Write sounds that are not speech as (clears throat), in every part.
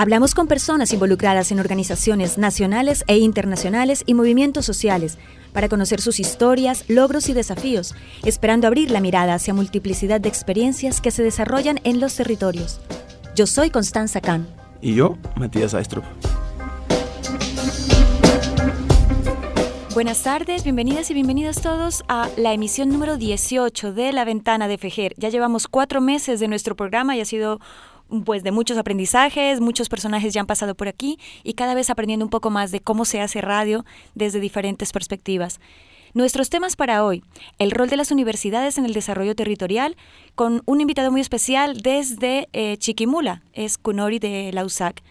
Hablamos con personas involucradas en organizaciones nacionales e internacionales y movimientos sociales para conocer sus historias, logros y desafíos, esperando abrir la mirada hacia multiplicidad de experiencias que se desarrollan en los territorios. Yo soy Constanza Kahn. Y yo, Matías Aistrup. Buenas tardes, bienvenidas y bienvenidos todos a la emisión número 18 de La Ventana de Fejer. Ya llevamos cuatro meses de nuestro programa y ha sido pues de muchos aprendizajes, muchos personajes ya han pasado por aquí y cada vez aprendiendo un poco más de cómo se hace radio desde diferentes perspectivas. Nuestros temas para hoy, el rol de las universidades en el desarrollo territorial, con un invitado muy especial desde eh, Chiquimula, es Kunori de la USAC.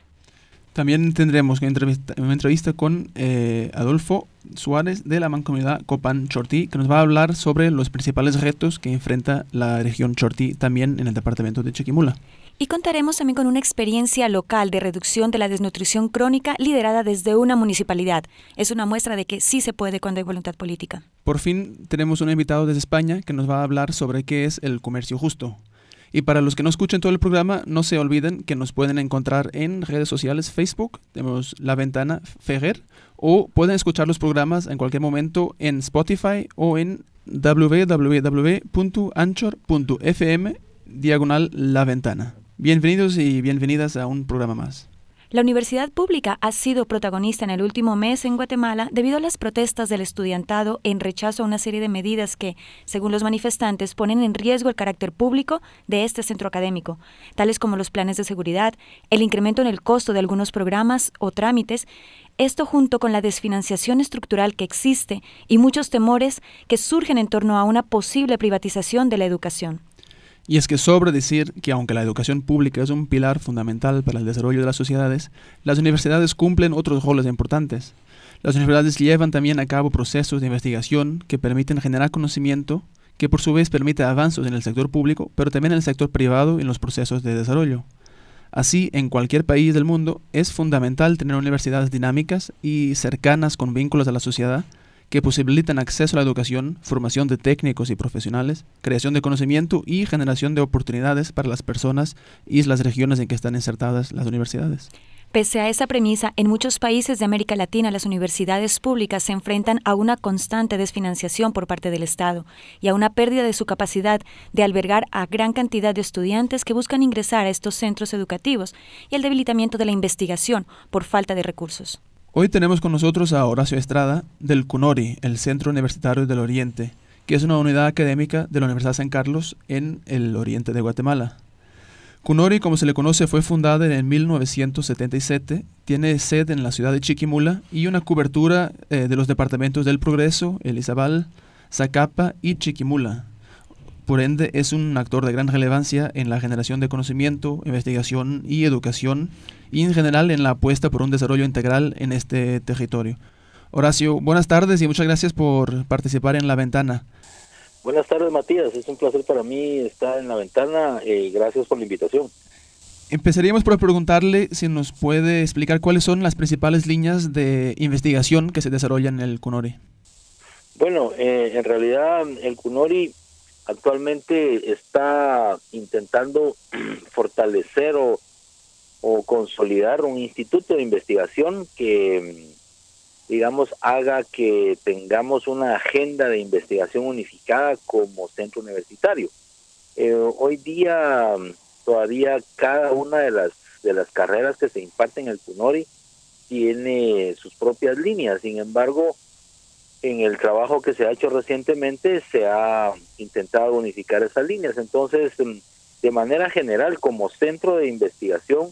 También tendremos una entrevista, con eh, Adolfo Suárez de la Mancomunidad Copan Chortí, que nos va a hablar sobre los principales retos que enfrenta la región Chortí también en el departamento de Chiquimula. Y contaremos también con una experiencia local de reducción de la desnutrición crónica liderada desde una municipalidad. Es una muestra de que sí se puede cuando hay voluntad política. Por fin tenemos un invitado desde España que nos va a hablar sobre qué es el comercio justo. Y para los que no escuchen todo el programa, no se olviden que nos pueden encontrar en redes sociales Facebook, tenemos La Ventana Ferrer, o pueden escuchar los programas en cualquier momento en Spotify o en www.anchor.fm diagonal La Ventana. Bienvenidos y bienvenidas a un programa más. La universidad pública ha sido protagonista en el último mes en Guatemala debido a las protestas del estudiantado en rechazo a una serie de medidas que, según los manifestantes, ponen en riesgo el carácter público de este centro académico, tales como los planes de seguridad, el incremento en el costo de algunos programas o trámites, esto junto con la desfinanciación estructural que existe y muchos temores que surgen en torno a una posible privatización de la educación. Y es que sobra decir que aunque la educación pública es un pilar fundamental para el desarrollo de las sociedades, las universidades cumplen otros roles importantes. Las universidades llevan también a cabo procesos de investigación que permiten generar conocimiento, que por su vez permite avances en el sector público, pero también en el sector privado y en los procesos de desarrollo. Así, en cualquier país del mundo es fundamental tener universidades dinámicas y cercanas con vínculos a la sociedad que posibilitan acceso a la educación, formación de técnicos y profesionales, creación de conocimiento y generación de oportunidades para las personas y las regiones en que están insertadas las universidades. Pese a esa premisa, en muchos países de América Latina las universidades públicas se enfrentan a una constante desfinanciación por parte del Estado y a una pérdida de su capacidad de albergar a gran cantidad de estudiantes que buscan ingresar a estos centros educativos y el debilitamiento de la investigación por falta de recursos. Hoy tenemos con nosotros a Horacio Estrada del CUNORI, el Centro Universitario del Oriente, que es una unidad académica de la Universidad San Carlos en el oriente de Guatemala. CUNORI, como se le conoce, fue fundada en 1977, tiene sede en la ciudad de Chiquimula y una cobertura eh, de los departamentos del Progreso, Elizabal, Zacapa y Chiquimula. Por ende, es un actor de gran relevancia en la generación de conocimiento, investigación y educación y en general en la apuesta por un desarrollo integral en este territorio. Horacio, buenas tardes y muchas gracias por participar en La Ventana. Buenas tardes, Matías. Es un placer para mí estar en La Ventana y gracias por la invitación. Empezaríamos por preguntarle si nos puede explicar cuáles son las principales líneas de investigación que se desarrollan en el CUNORI. Bueno, eh, en realidad el CUNORI actualmente está intentando (clears throat) fortalecer o consolidar un instituto de investigación que, digamos, haga que tengamos una agenda de investigación unificada como centro universitario. Eh, hoy día todavía cada una de las de las carreras que se imparten en el CUNORI tiene sus propias líneas. Sin embargo, en el trabajo que se ha hecho recientemente se ha intentado unificar esas líneas. Entonces, de manera general, como centro de investigación,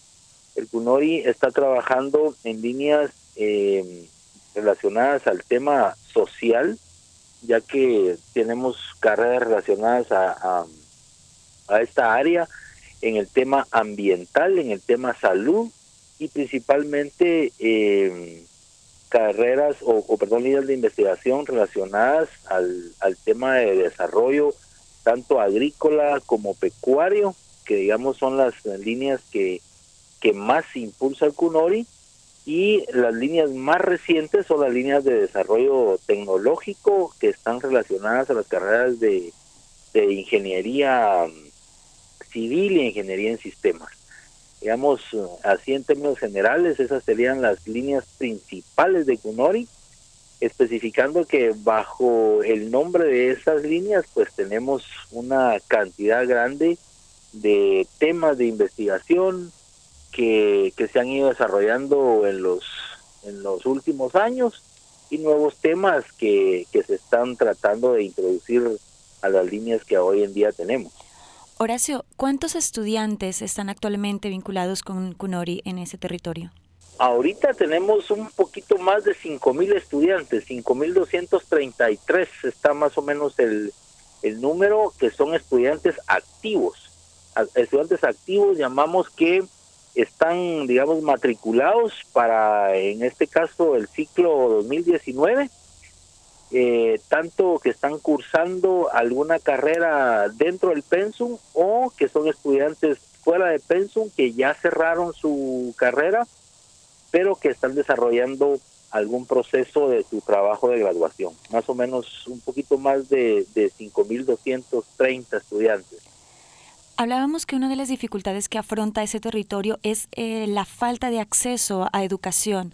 el CUNORI está trabajando en líneas eh, relacionadas al tema social, ya que tenemos carreras relacionadas a, a, esta área en el tema ambiental, en el tema salud y principalmente eh, carreras o, perdón, líneas de investigación relacionadas al, al tema de desarrollo tanto agrícola como pecuario, que digamos son las líneas que, que más impulsa el CUNORI, y las líneas más recientes son las líneas de desarrollo tecnológico que están relacionadas a las carreras de, de ingeniería mm, civil y ingeniería en sistemas. Digamos, así en términos generales, esas serían las líneas principales de CUNORI especificando que bajo el nombre de esas líneas pues tenemos una cantidad grande de temas de investigación que, que se han ido desarrollando en los en los últimos años y nuevos temas que, que se están tratando de introducir a las líneas que hoy en día tenemos. Horacio, ¿cuántos estudiantes están actualmente vinculados con CUNORI en ese territorio? Ahorita tenemos un poquito más de 5.000 estudiantes, 5.233 está más o menos el, el número que son estudiantes activos. Estudiantes activos llamamos que están, digamos, matriculados para, en este caso, el ciclo 2019, eh, tanto que están cursando alguna carrera dentro del pensum o que son estudiantes fuera de pensum que ya cerraron su carrera pero que están desarrollando algún proceso de su trabajo de graduación. Más o menos un poquito más de, de 5.230 estudiantes. Hablábamos que una de las dificultades que afronta ese territorio es eh, la falta de acceso a educación.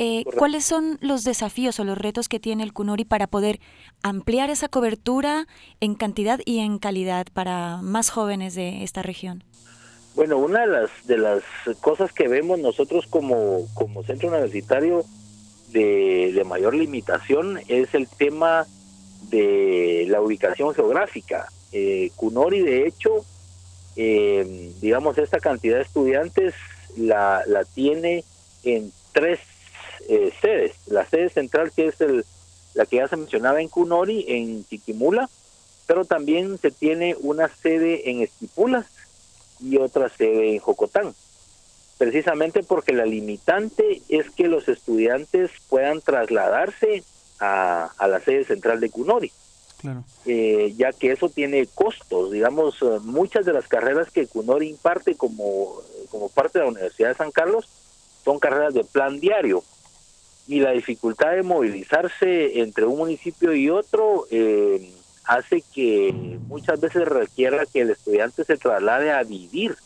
Eh, ¿Cuáles son los desafíos o los retos que tiene el CUNORI para poder ampliar esa cobertura en cantidad y en calidad para más jóvenes de esta región? Bueno, una de las de las cosas que vemos nosotros como, como centro universitario de, mayor limitación es el tema de la ubicación geográfica. Eh, Cunori, de hecho, eh, digamos, esta cantidad de estudiantes la, la tiene en tres eh, sedes. La sede central, que es el, la que ya se mencionaba en Cunori, en Chiquimula, pero también se tiene una sede en Estipulas, y otra sede en Jocotán. Precisamente porque la limitante es que los estudiantes puedan trasladarse a, la sede central de Cunori. Eh, ya que eso tiene costos. Digamos, eh, muchas de las carreras que Cunori imparte como, como parte de la Universidad de San Carlos son carreras de plan diario. Y la dificultad de movilizarse entre un municipio y otro eh, hace que muchas veces requiera que el estudiante se traslade a vivir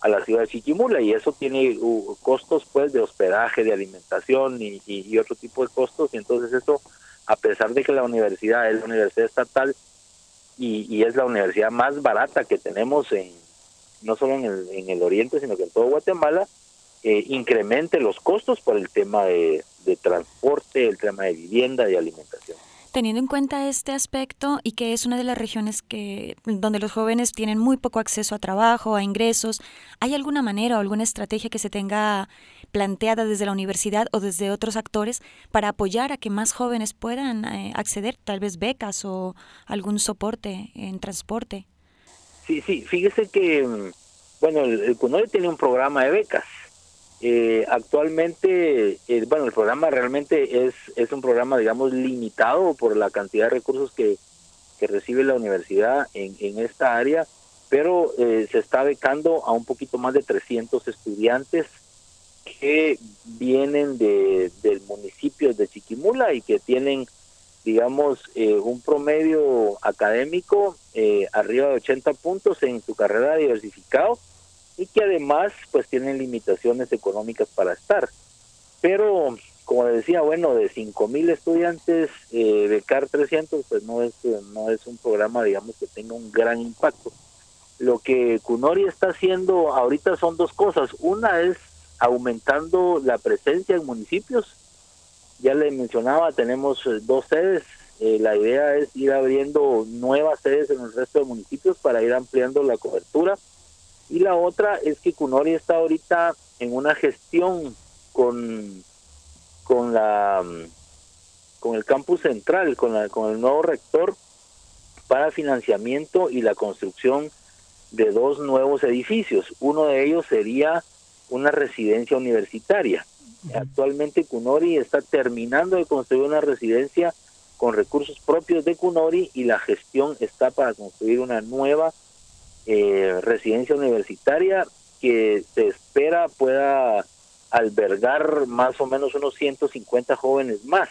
a la ciudad de Chiquimula y eso tiene costos pues de hospedaje, de alimentación y, y, otro tipo de costos y entonces eso a pesar de que la universidad es la universidad estatal y, y es la universidad más barata que tenemos en no solo en el, en el oriente sino que en todo Guatemala eh, incremente los costos por el tema de, de transporte, el tema de vivienda, y alimentación. Teniendo en cuenta este aspecto y que es una de las regiones que donde los jóvenes tienen muy poco acceso a trabajo, a ingresos, ¿hay alguna manera o alguna estrategia que se tenga planteada desde la universidad o desde otros actores para apoyar a que más jóvenes puedan eh, acceder, tal vez becas o algún soporte en transporte? Sí, sí, fíjese que, mm, bueno, el, el tiene un programa de becas eh, actualmente, eh, bueno, el programa realmente es, es un programa, digamos, limitado por la cantidad de recursos que, que recibe la universidad en, en esta área, pero eh, se está becando a un poquito más de 300 estudiantes que vienen de, del municipio de Chiquimula y que tienen, digamos, eh, un promedio académico arriba de 80 puntos en su carrera diversificado y que además pues tienen limitaciones económicas para estar. Pero como decía, bueno, de 5000 estudiantes eh, becar 300 pues no es no es un programa digamos que tenga un gran impacto. Lo que Cunori está haciendo ahorita son dos cosas. Una es aumentando la presencia en municipios. Ya le mencionaba, tenemos eh, dos sedes. Eh, la idea es ir abriendo nuevas sedes en el resto de municipios para ir ampliando la cobertura y la otra es que Cunori está ahorita en una gestión con, con la con el campus central, con, la, con el nuevo rector para financiamiento y la construcción de dos nuevos edificios. Uno de ellos sería una residencia universitaria Actualmente Cunori está terminando de construir una residencia con recursos propios de Cunori y la gestión está para construir una nueva eh, residencia universitaria que se espera pueda albergar más o menos unos 150 jóvenes más.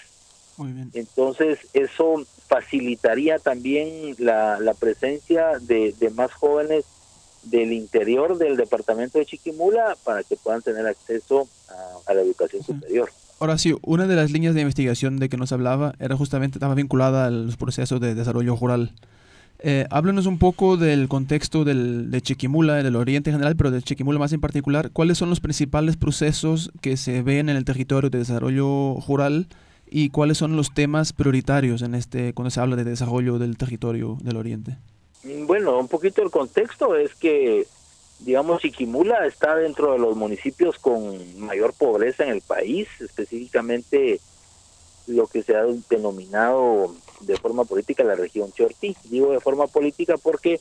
Entonces, eso facilitaría también la, presencia de, más jóvenes del interior del departamento de Chiquimula para que puedan tener acceso a, la educación superior. Ahora sí, una de las líneas de investigación de que nos hablaba era justamente, estaba vinculada a los procesos de desarrollo rural. Eh, háblanos un poco del contexto del, de Chiquimula, del Oriente en general, pero de Chiquimula más en particular. ¿Cuáles son los principales procesos que se ven en el territorio de desarrollo rural y cuáles son los temas prioritarios en este cuando se habla de desarrollo del territorio del Oriente? Bueno, un poquito el contexto es que, digamos, Chiquimula está dentro de los municipios con mayor pobreza en el país, específicamente lo que se ha denominado de forma política la región Chortí. Digo de forma política porque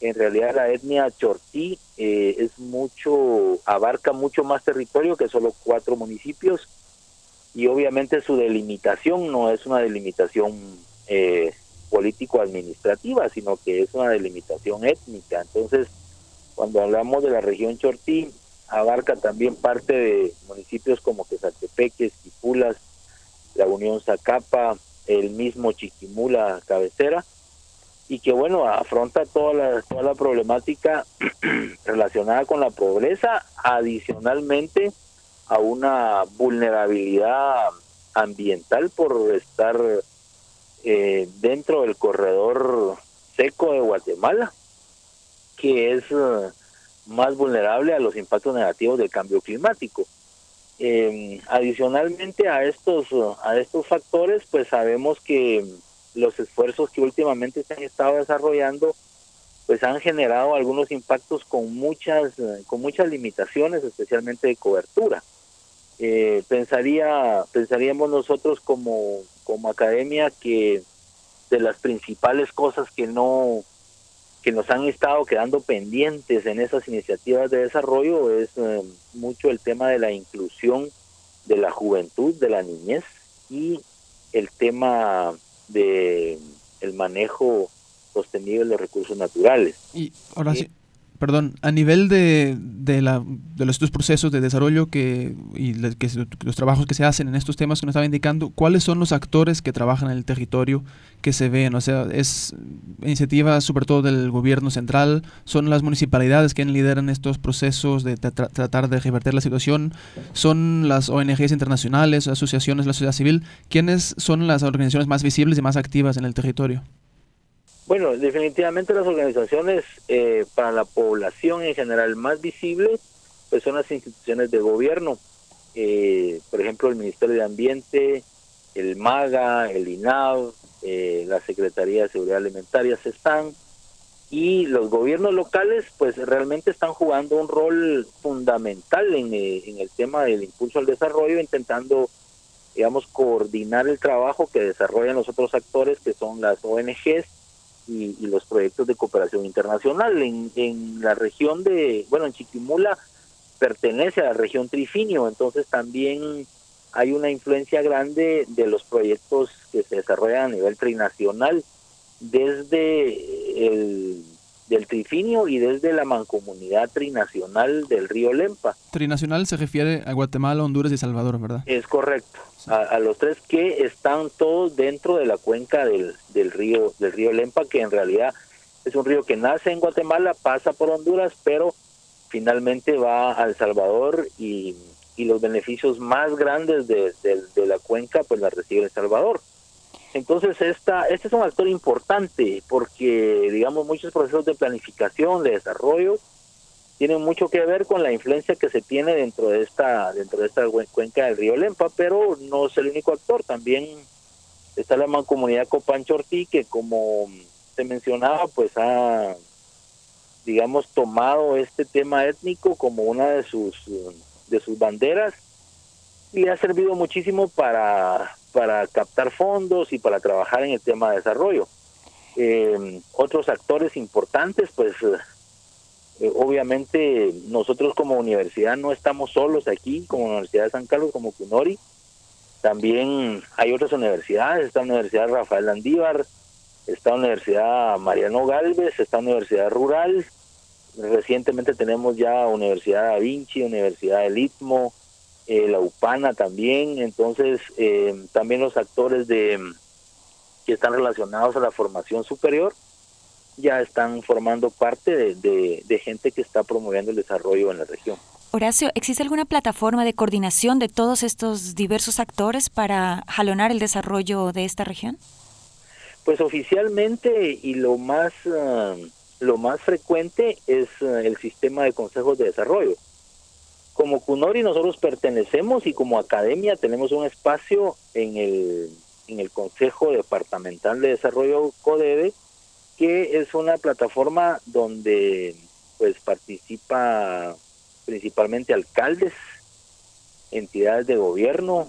en realidad la etnia Chortí eh, es mucho, abarca mucho más territorio que solo cuatro municipios y obviamente su delimitación no es una delimitación eh, político-administrativa, sino que es una delimitación étnica. Entonces, cuando hablamos de la región Chortí, abarca también parte de municipios como Quesaltepeque, Esquipulas, la Unión Zacapa, el mismo Chiquimula cabecera, y que bueno, afronta toda la, toda la problemática (clears throat) relacionada con la pobreza, adicionalmente a una vulnerabilidad ambiental por estar eh, dentro del corredor seco de Guatemala, que es eh, más vulnerable a los impactos negativos del cambio climático. Em, adicionalmente a estos a estos factores, pues sabemos que los esfuerzos que últimamente se han estado desarrollando pues han generado algunos impactos con muchas con muchas limitaciones, especialmente de cobertura. Eh, pensaría pensaríamos nosotros como como academia que de las principales cosas que no que nos han estado quedando pendientes en esas iniciativas de desarrollo es eh, mucho el tema de la inclusión de la juventud, de la niñez y el tema de el manejo sostenible de los recursos naturales. Y ahora sí, perdón, a nivel de, de, la, de los, estos procesos de desarrollo que, y que, los trabajos que se hacen en estos temas que nos estaba indicando, ¿cuáles son los actores que trabajan en el territorio que se ven? O sea, ¿es iniciativa sobre todo del gobierno central? ¿Son las municipalidades que lideran estos procesos de tratar de revertir la situación? ¿Son las ONGs internacionales, asociaciones la sociedad civil? ¿Quiénes son las organizaciones más visibles y más activas en el territorio? Bueno, definitivamente las organizaciones eh, para la población en general más visibles pues son las instituciones de gobierno, eh, por ejemplo el Ministerio de Ambiente, el MAGA, el INAV, eh, la Secretaría de Seguridad Alimentaria, están. Y los gobiernos locales pues realmente están jugando un rol fundamental en, en el tema del impulso al desarrollo, intentando digamos coordinar el trabajo que desarrollan los otros actores que son las ONGs y, los proyectos de cooperación internacional. En, en la región de, bueno, en Chiquimula pertenece a la región Trifinio, entonces también hay una influencia grande de los proyectos que se desarrollan a nivel trinacional desde el del trifinio y desde la mancomunidad trinacional del río Lempa. Trinacional se refiere a Guatemala, Honduras y Salvador, ¿verdad? Es correcto. A, los tres que están todos dentro de la cuenca del, del río del río Lempa, que en realidad es un río que nace en Guatemala, pasa por Honduras, pero finalmente va a El Salvador y, y los beneficios más grandes de, de la cuenca pues la recibe El Salvador. Entonces, esta, este es un actor importante porque, digamos, muchos procesos de planificación, de desarrollo, tienen mucho que ver con la influencia que se tiene dentro de esta dentro de esta cuenca del río Lempa, pero no es el único actor, también está la mancomunidad Copanchortí que como se mencionaba, pues ha digamos tomado este tema étnico como una de sus de sus banderas y ha servido muchísimo para para captar fondos y para trabajar en el tema de desarrollo. Eh, otros actores importantes, pues Eh, obviamente nosotros como universidad no estamos solos aquí, como Universidad de San Carlos, como CUNORI. También hay otras universidades, está la Universidad Rafael Andívar, está la Universidad Mariano Galvez, está la Universidad Rural. Recientemente tenemos ya Universidad Da Vinci, Universidad del Istmo, eh, la UPANA también. Entonces, eh, también los actores de que están relacionados a la formación superior ya están formando parte de, gente que está promoviendo el desarrollo en la región. Horacio, ¿existe alguna plataforma de coordinación de todos estos diversos actores para jalonar el desarrollo de esta región? Pues oficialmente y lo más ah, lo más frecuente es ah, el sistema de consejos de desarrollo. Como CUNORI nosotros pertenecemos y como academia tenemos un espacio en el en el Consejo Departamental de Desarrollo CODEDE que es una plataforma donde pues participa principalmente alcaldes, entidades de gobierno,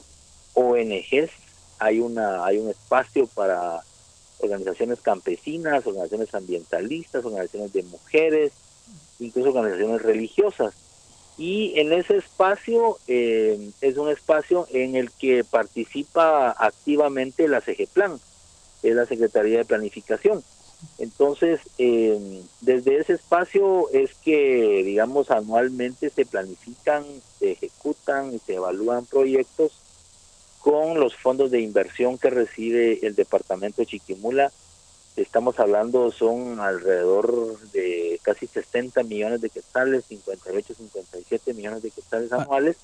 ONGs, hay una hay un espacio para organizaciones campesinas, organizaciones ambientalistas, organizaciones de mujeres, incluso organizaciones religiosas. Y en ese espacio eh, es un espacio en el que participa activamente la CGPLAN, es la Secretaría de Planificación. Entonces, eh, desde ese espacio es que, digamos, anualmente se planifican, se ejecutan y se evalúan proyectos con los fondos de inversión que recibe el departamento de Chiquimula. Estamos hablando, son alrededor de casi 60 millones de quetzales, 58, 57 millones de quetzales ah. anuales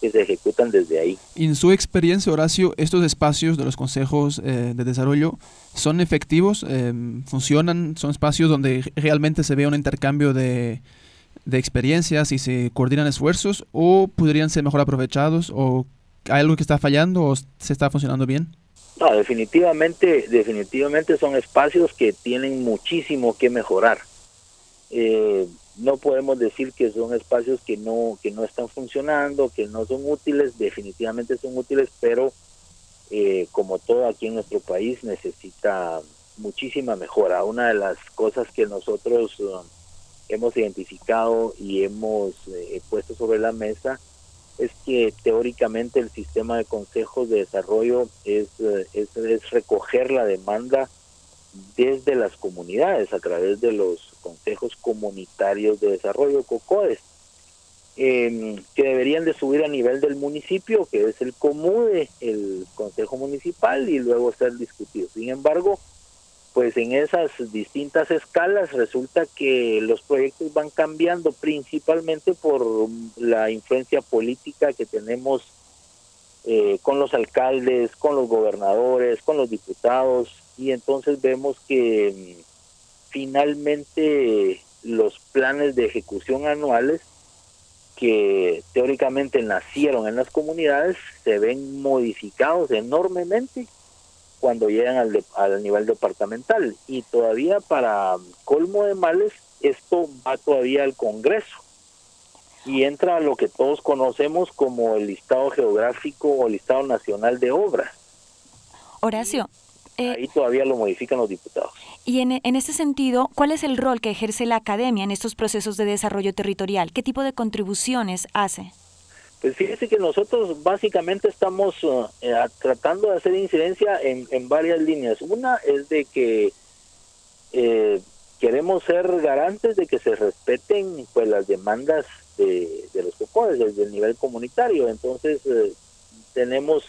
que se ejecutan desde ahí. En su experiencia, Horacio, estos espacios de los consejos eh, de desarrollo son efectivos, eh, funcionan, son espacios donde realmente se ve un intercambio de, de experiencias y se coordinan esfuerzos o podrían ser mejor aprovechados o hay algo que está fallando o se está funcionando bien. No, definitivamente, definitivamente son espacios que tienen muchísimo que mejorar. Eh, no podemos decir que son espacios que no que no están funcionando, que no son útiles, definitivamente son útiles, pero eh, como todo aquí en nuestro país necesita muchísima mejora. Una de las cosas que nosotros uh, hemos identificado y hemos eh, puesto sobre la mesa es que teóricamente el sistema de consejos de desarrollo es, uh, es, es recoger la demanda desde las comunidades a través de los consejos comunitarios de desarrollo COCODES em, que deberían de subir a nivel del municipio que es el COMUDE el consejo municipal y luego ser discutidos. Sin embargo pues en esas distintas escalas resulta que los proyectos van cambiando principalmente por la influencia política que tenemos eh, con los alcaldes, con los gobernadores, con los diputados, y entonces vemos que mm, finalmente los planes de ejecución anuales que teóricamente nacieron en las comunidades se ven modificados enormemente cuando llegan al, al nivel departamental y todavía para colmo de males esto va todavía al Congreso y entra a lo que todos conocemos como el listado geográfico o listado nacional de obras. Horacio, eh, Ahí todavía lo modifican los diputados. Y en, en este sentido, ¿cuál es el rol que ejerce la academia en estos procesos de desarrollo territorial? ¿Qué tipo de contribuciones hace? Fíjese que nosotros básicamente estamos uh, eh, tratando de hacer incidencia en, en, varias líneas. Una es de que eh, queremos ser garantes de que se respeten pues las demandas de, de los COCODES desde el nivel comunitario. Entonces tenemos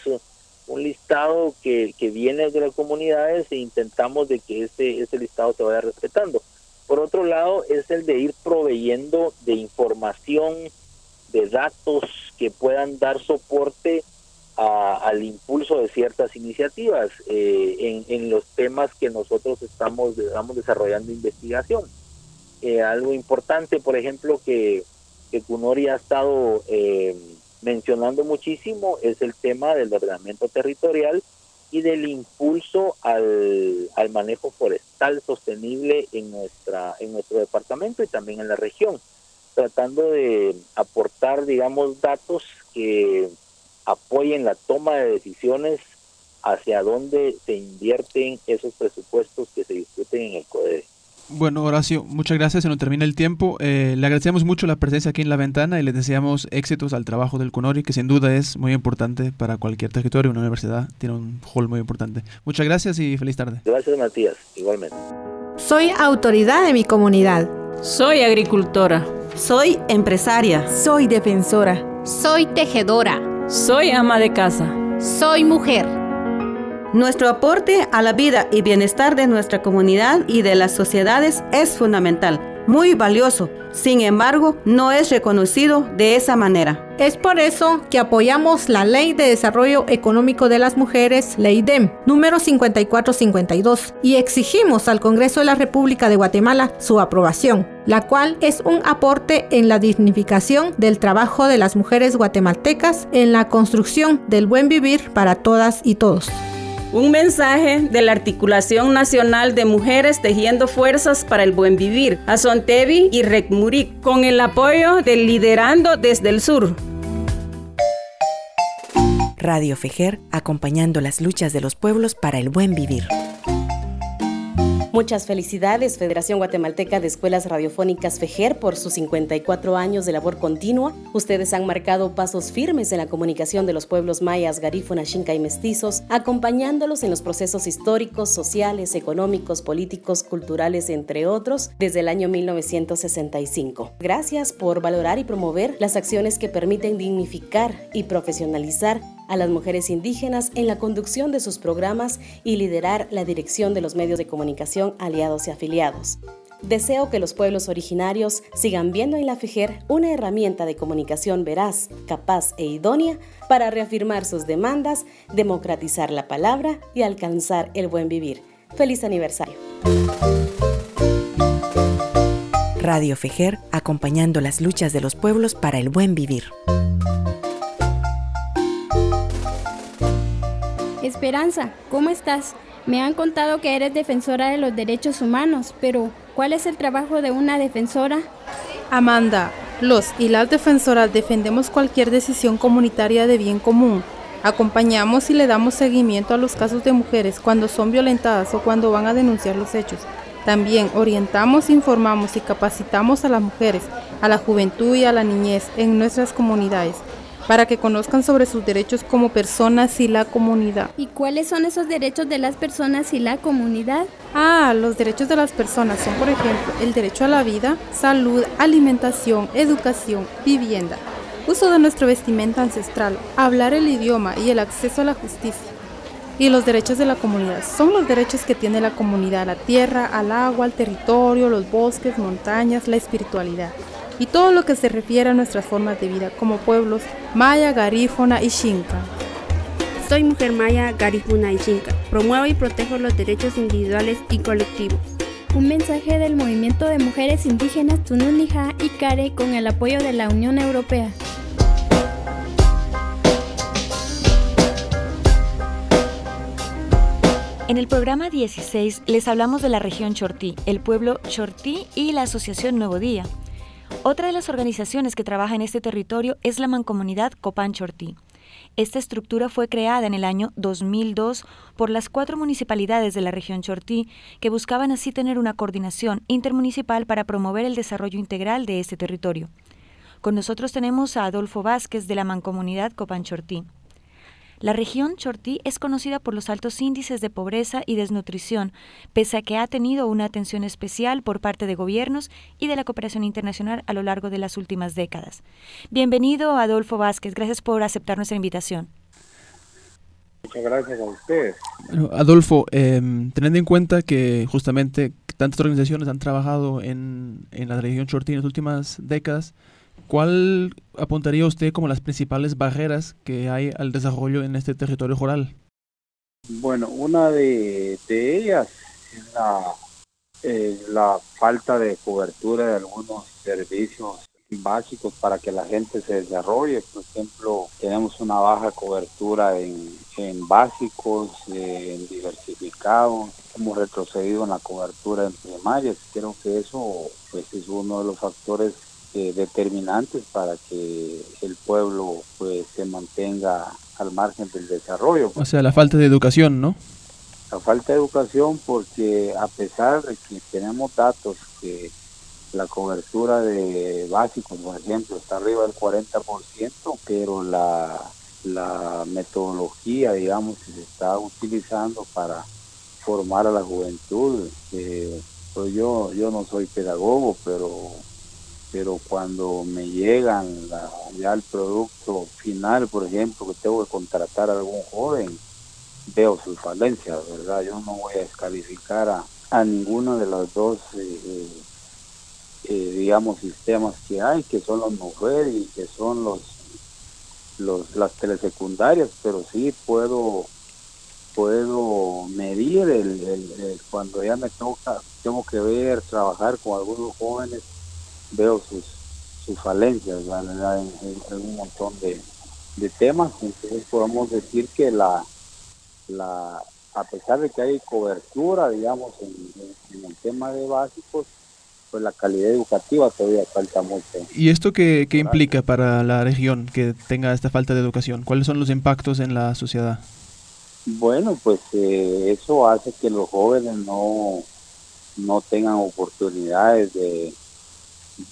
un listado que, que viene de las comunidades e intentamos de que ese, ese listado se vaya respetando. Por otro lado, es el de ir proveyendo de información, de datos que puedan dar soporte al impulso de ciertas iniciativas eh, en, en, los temas que nosotros estamos, estamos desarrollando investigación. Eh, algo importante, por ejemplo, que, que Cunori ha estado eh, mencionando muchísimo es el tema del ordenamiento territorial y del impulso al, al manejo forestal sostenible en nuestra en nuestro departamento y también en la región tratando de aportar digamos datos que apoyen la toma de decisiones hacia dónde se invierten esos presupuestos que se discuten en el CODE. Bueno, Horacio, muchas gracias. Se nos termina el tiempo. Eh, le agradecemos mucho la presencia aquí en la ventana y le deseamos éxitos al trabajo del CUNORI, que sin duda es muy importante para cualquier territorio. Una universidad tiene un hall muy importante. Muchas gracias y feliz tarde. Gracias, Matías. Igualmente. Soy autoridad de mi comunidad. Soy agricultora. Soy empresaria. Soy defensora. Soy tejedora. Soy ama de casa. Soy mujer. Nuestro aporte a la vida y bienestar de nuestra comunidad y de las sociedades es fundamental, muy valioso. Sin embargo, no es reconocido de esa manera. Es por eso que apoyamos la Ley de Desarrollo Económico de las Mujeres, Ley DEM, número 5452, y exigimos al Congreso de la República de Guatemala su aprobación, la cual es un aporte en la dignificación del trabajo de las mujeres guatemaltecas en la construcción del buen vivir para todas y todos. Un mensaje de la Articulación Nacional de Mujeres Tejiendo Fuerzas para el Buen Vivir, Azontevi y Recmurik, con el apoyo del Liderando desde el Sur. Radio Fejer, acompañando las luchas de los pueblos para el buen vivir. Muchas felicidades, Federación Guatemalteca de Escuelas Radiofónicas FEJER, por sus 54 años de labor continua. Ustedes han marcado pasos firmes en la comunicación de los pueblos mayas, garífuna, xinca y mestizos, acompañándolos en los procesos históricos, sociales, económicos, políticos, culturales, entre otros, desde el año 1965. Gracias por valorar y promover las acciones que permiten dignificar y profesionalizar a las mujeres indígenas en la conducción de sus programas y liderar la dirección de los medios de comunicación aliados y afiliados. Deseo que los pueblos originarios sigan viendo en la FIGER una herramienta de comunicación veraz, capaz e idónea para reafirmar sus demandas, democratizar la palabra y alcanzar el buen vivir. Feliz aniversario. Radio FEJER, acompañando las luchas de los pueblos para el buen vivir. Esperanza, ¿cómo estás? Me han contado que eres defensora de los derechos humanos, pero ¿cuál es el trabajo de una defensora? Amanda, los y las defensoras defendemos cualquier decisión comunitaria de bien común. Acompañamos y le damos seguimiento a los casos de mujeres cuando son violentadas o cuando van a denunciar los hechos. También orientamos, informamos y capacitamos a las mujeres, a la juventud y a la niñez en nuestras comunidades para que conozcan sobre sus derechos como personas y la comunidad. ¿Y cuáles son esos derechos de las personas y la comunidad? Ah, los derechos de las personas son, por ejemplo, el derecho a la vida, salud, alimentación, educación, vivienda, uso de nuestra vestimenta ancestral, hablar el idioma y el acceso a la justicia. Y los derechos de la comunidad son los derechos que tiene la comunidad a la tierra, al agua, al territorio, los bosques, montañas, la espiritualidad y todo lo que se refiere a nuestras formas de vida como pueblos maya, garífona y xinca. Soy mujer maya, garífuna y xinca. Promuevo y protejo los derechos individuales y colectivos. Un mensaje del movimiento de mujeres indígenas Tununija y Care con el apoyo de la Unión Europea. En el programa 16 les hablamos de la región Chortí, el pueblo Chortí y la Asociación Nuevo Día. Otra de las organizaciones que trabaja en este territorio es la Mancomunidad Copán Chortí. Esta estructura fue creada en el año 2002 por las cuatro municipalidades de la región Chortí, que buscaban así tener una coordinación intermunicipal para promover el desarrollo integral de este territorio. Con nosotros tenemos a Adolfo Vázquez de la Mancomunidad Copán Chortí. La región Chortí es conocida por los altos índices de pobreza y desnutrición, pese a que ha tenido una atención especial por parte de gobiernos y de la cooperación internacional a lo largo de las últimas décadas. Bienvenido, Adolfo Vázquez. Gracias por aceptar nuestra invitación. Muchas gracias a ustedes. Adolfo, em, teniendo en cuenta que justamente tantas organizaciones han trabajado en, en la región Chortí en las últimas décadas, ¿Cuál apuntaría usted como las principales barreras que hay al desarrollo en este territorio rural? Bueno, una de, ellas es la, eh, la falta de cobertura de algunos servicios básicos para que la gente se desarrolle. Por ejemplo, tenemos una baja cobertura en, en básicos, en diversificados, hemos retrocedido en la cobertura en primarias. Creo que eso pues, es uno de los factores eh, determinantes para que el pueblo pues se mantenga al margen del desarrollo. O sea, la falta de educación, ¿no? La falta de educación porque a pesar de que tenemos datos que la cobertura de básicos, por ejemplo, está arriba del 40%, pero la, la metodología, digamos, que se está utilizando para formar a la juventud, eh, pues yo, yo no soy pedagogo, pero pero cuando me llegan ya el producto final, por ejemplo, que tengo que contratar a algún joven, veo sus falencias, ¿verdad? Yo no voy a descalificar a, a ninguno de los dos, eh, eh, eh, digamos, sistemas que hay, que son las mujeres y que son los, los las telesecundarias, pero sí puedo puedo medir el, cuando ya me toca, tengo que ver, trabajar con algunos jóvenes, veo sus, sus falencias en, un montón de, de temas, entonces podemos decir que la, la, a pesar de que hay cobertura, digamos, en, el tema de básicos, pues la calidad educativa todavía falta mucho. ¿Y esto qué, qué implica para la región que tenga esta falta de educación? ¿Cuáles son los impactos en la sociedad? Bueno, pues eh, eso hace que los jóvenes no, no tengan oportunidades de,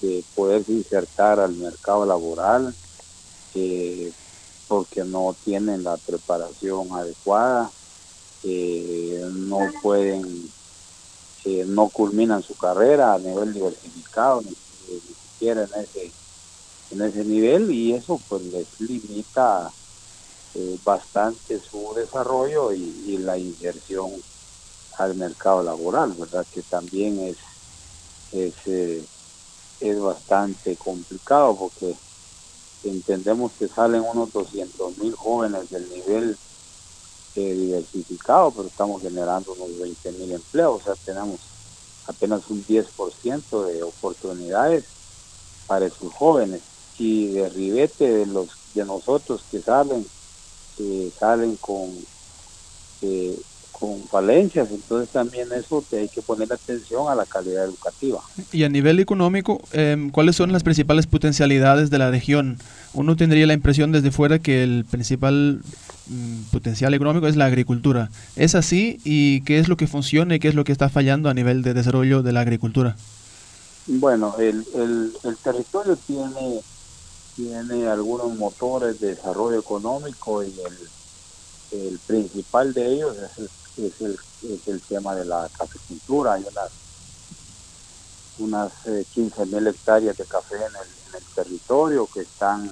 de poderse insertar al mercado laboral, eh, porque no tienen la preparación adecuada, eh, no pueden, eh, no culminan su carrera a nivel diversificado, ni, siquiera en ese, en ese nivel, y eso pues les limita eh, bastante su desarrollo y, la inserción al mercado laboral, ¿verdad? Que también es, es, es bastante complicado porque entendemos que salen unos 200 mil jóvenes del nivel eh, diversificado, pero estamos generando unos 20 mil empleos, o sea, tenemos apenas un 10% de oportunidades para esos jóvenes. Y de ribete de los de nosotros que salen, que salen con eh, con falencias, entonces también eso te hay que poner atención a la calidad educativa. Y a nivel económico, em, ¿cuáles son las principales potencialidades de la región? Uno tendría la impresión desde fuera que el principal mm, potencial económico es la agricultura. ¿Es así? ¿Y qué es lo que funciona y qué es lo que está fallando a nivel de desarrollo de la agricultura? Bueno, el, el, el territorio tiene, tiene algunos motores de desarrollo económico y el, el principal de ellos es el es el, es el tema de la cafecultura. Hay unas, unas 15 eh, mil hectáreas de café en el, en el, territorio que están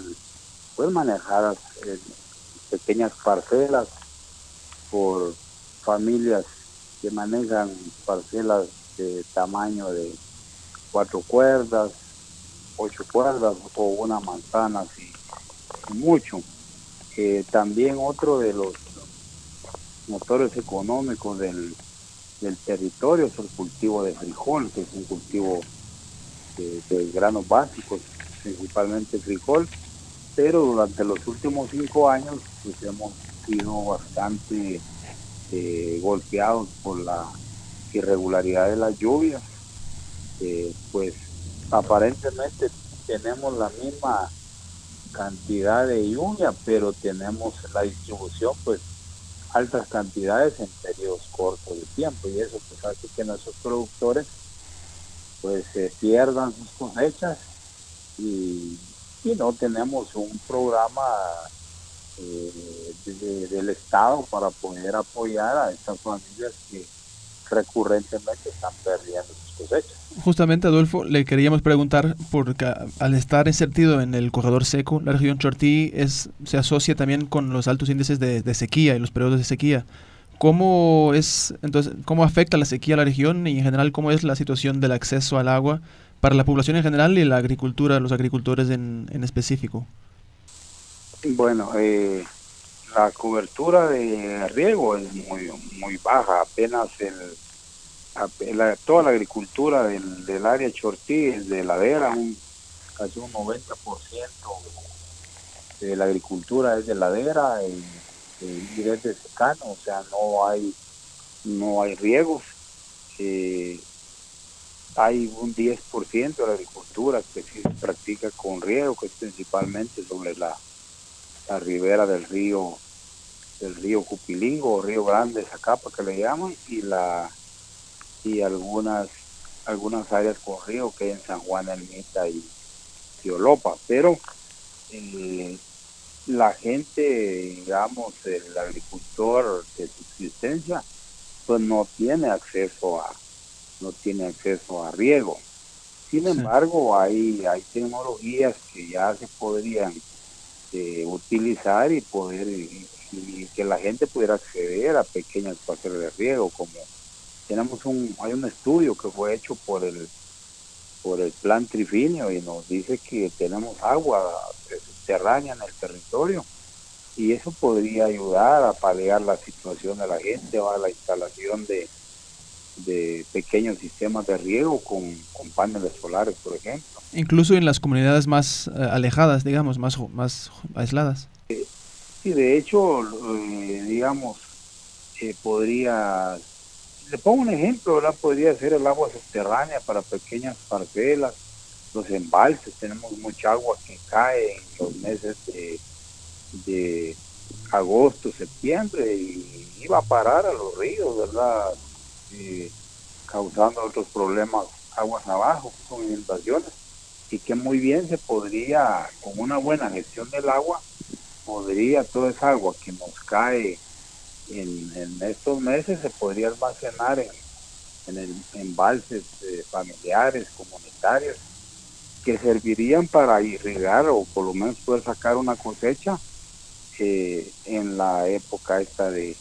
pues manejadas en pequeñas parcelas por familias que manejan parcelas de tamaño de cuatro cuerdas, ocho cuerdas o una manzana, así mucho. Eh, también otro de los motores económicos del, territorio es el cultivo de frijol, que es un cultivo de, granos básicos, principalmente frijol, pero durante los últimos cinco años pues hemos sido bastante eh, golpeados por la irregularidad de las lluvias, eh, pues aparentemente tenemos la misma cantidad de lluvia, pero tenemos la distribución pues altas cantidades en periodos cortos de tiempo y eso pues hace que nuestros productores pues se pierdan sus cosechas y, no tenemos un programa eh, del Estado para poder apoyar a estas familias que recurrentemente están perdiendo Justamente, Adolfo, le queríamos preguntar, porque al estar insertido en el corredor seco, la región Chortí es, se asocia también con los altos índices de, sequía y los periodos de sequía. ¿Cómo, es, entonces, ¿Cómo afecta la sequía a la región y en general cómo es la situación del acceso al agua para la población en general y la agricultura, los agricultores en, en específico? Bueno, eh, la cobertura de riego es muy, muy baja, apenas el toda la agricultura del, del área Chortí es de ladera, un, casi un 90% de la agricultura es de ladera y, es de secano, o sea, no hay, no hay riegos. Eh, hay un 10% de la agricultura que se practica con riego, que es principalmente sobre la, la ribera del río el río Cupilingo Río Grande, Zacapa que le llaman, y la y algunas algunas áreas con río que hay en San Juan Ermita y Tiolopa, pero eh, la gente, digamos, el agricultor de subsistencia, pues no tiene acceso a no tiene acceso a riego. Sin embargo, hay, hay tecnologías que ya se podrían eh, utilizar y poder y, que la gente pudiera acceder a pequeñas parcelas de riego, como tenemos un, hay un estudio que fue hecho por el por el plan Trifinio y nos dice que tenemos agua subterránea en el territorio y eso podría ayudar a paliar la situación de la gente o a la instalación de, de pequeños sistemas de riego con, paneles solares, por ejemplo. Incluso en las comunidades más eh, alejadas, digamos, más, más aisladas. Sí, de hecho, eh, digamos, eh, podría, le pongo un ejemplo, ¿verdad? Podría ser el agua subterránea para pequeñas parcelas, los embalses, tenemos mucha agua que cae en los meses de, de agosto, septiembre y iba a parar a los ríos, ¿verdad? causando otros problemas aguas abajo, con inundaciones, y que muy bien se podría, con una buena gestión del agua, podría toda esa agua que nos cae en, estos meses se podría almacenar en, en embalses eh, familiares, comunitarios, que servirían para irrigar o por lo menos poder sacar una cosecha eh, en la época esta de,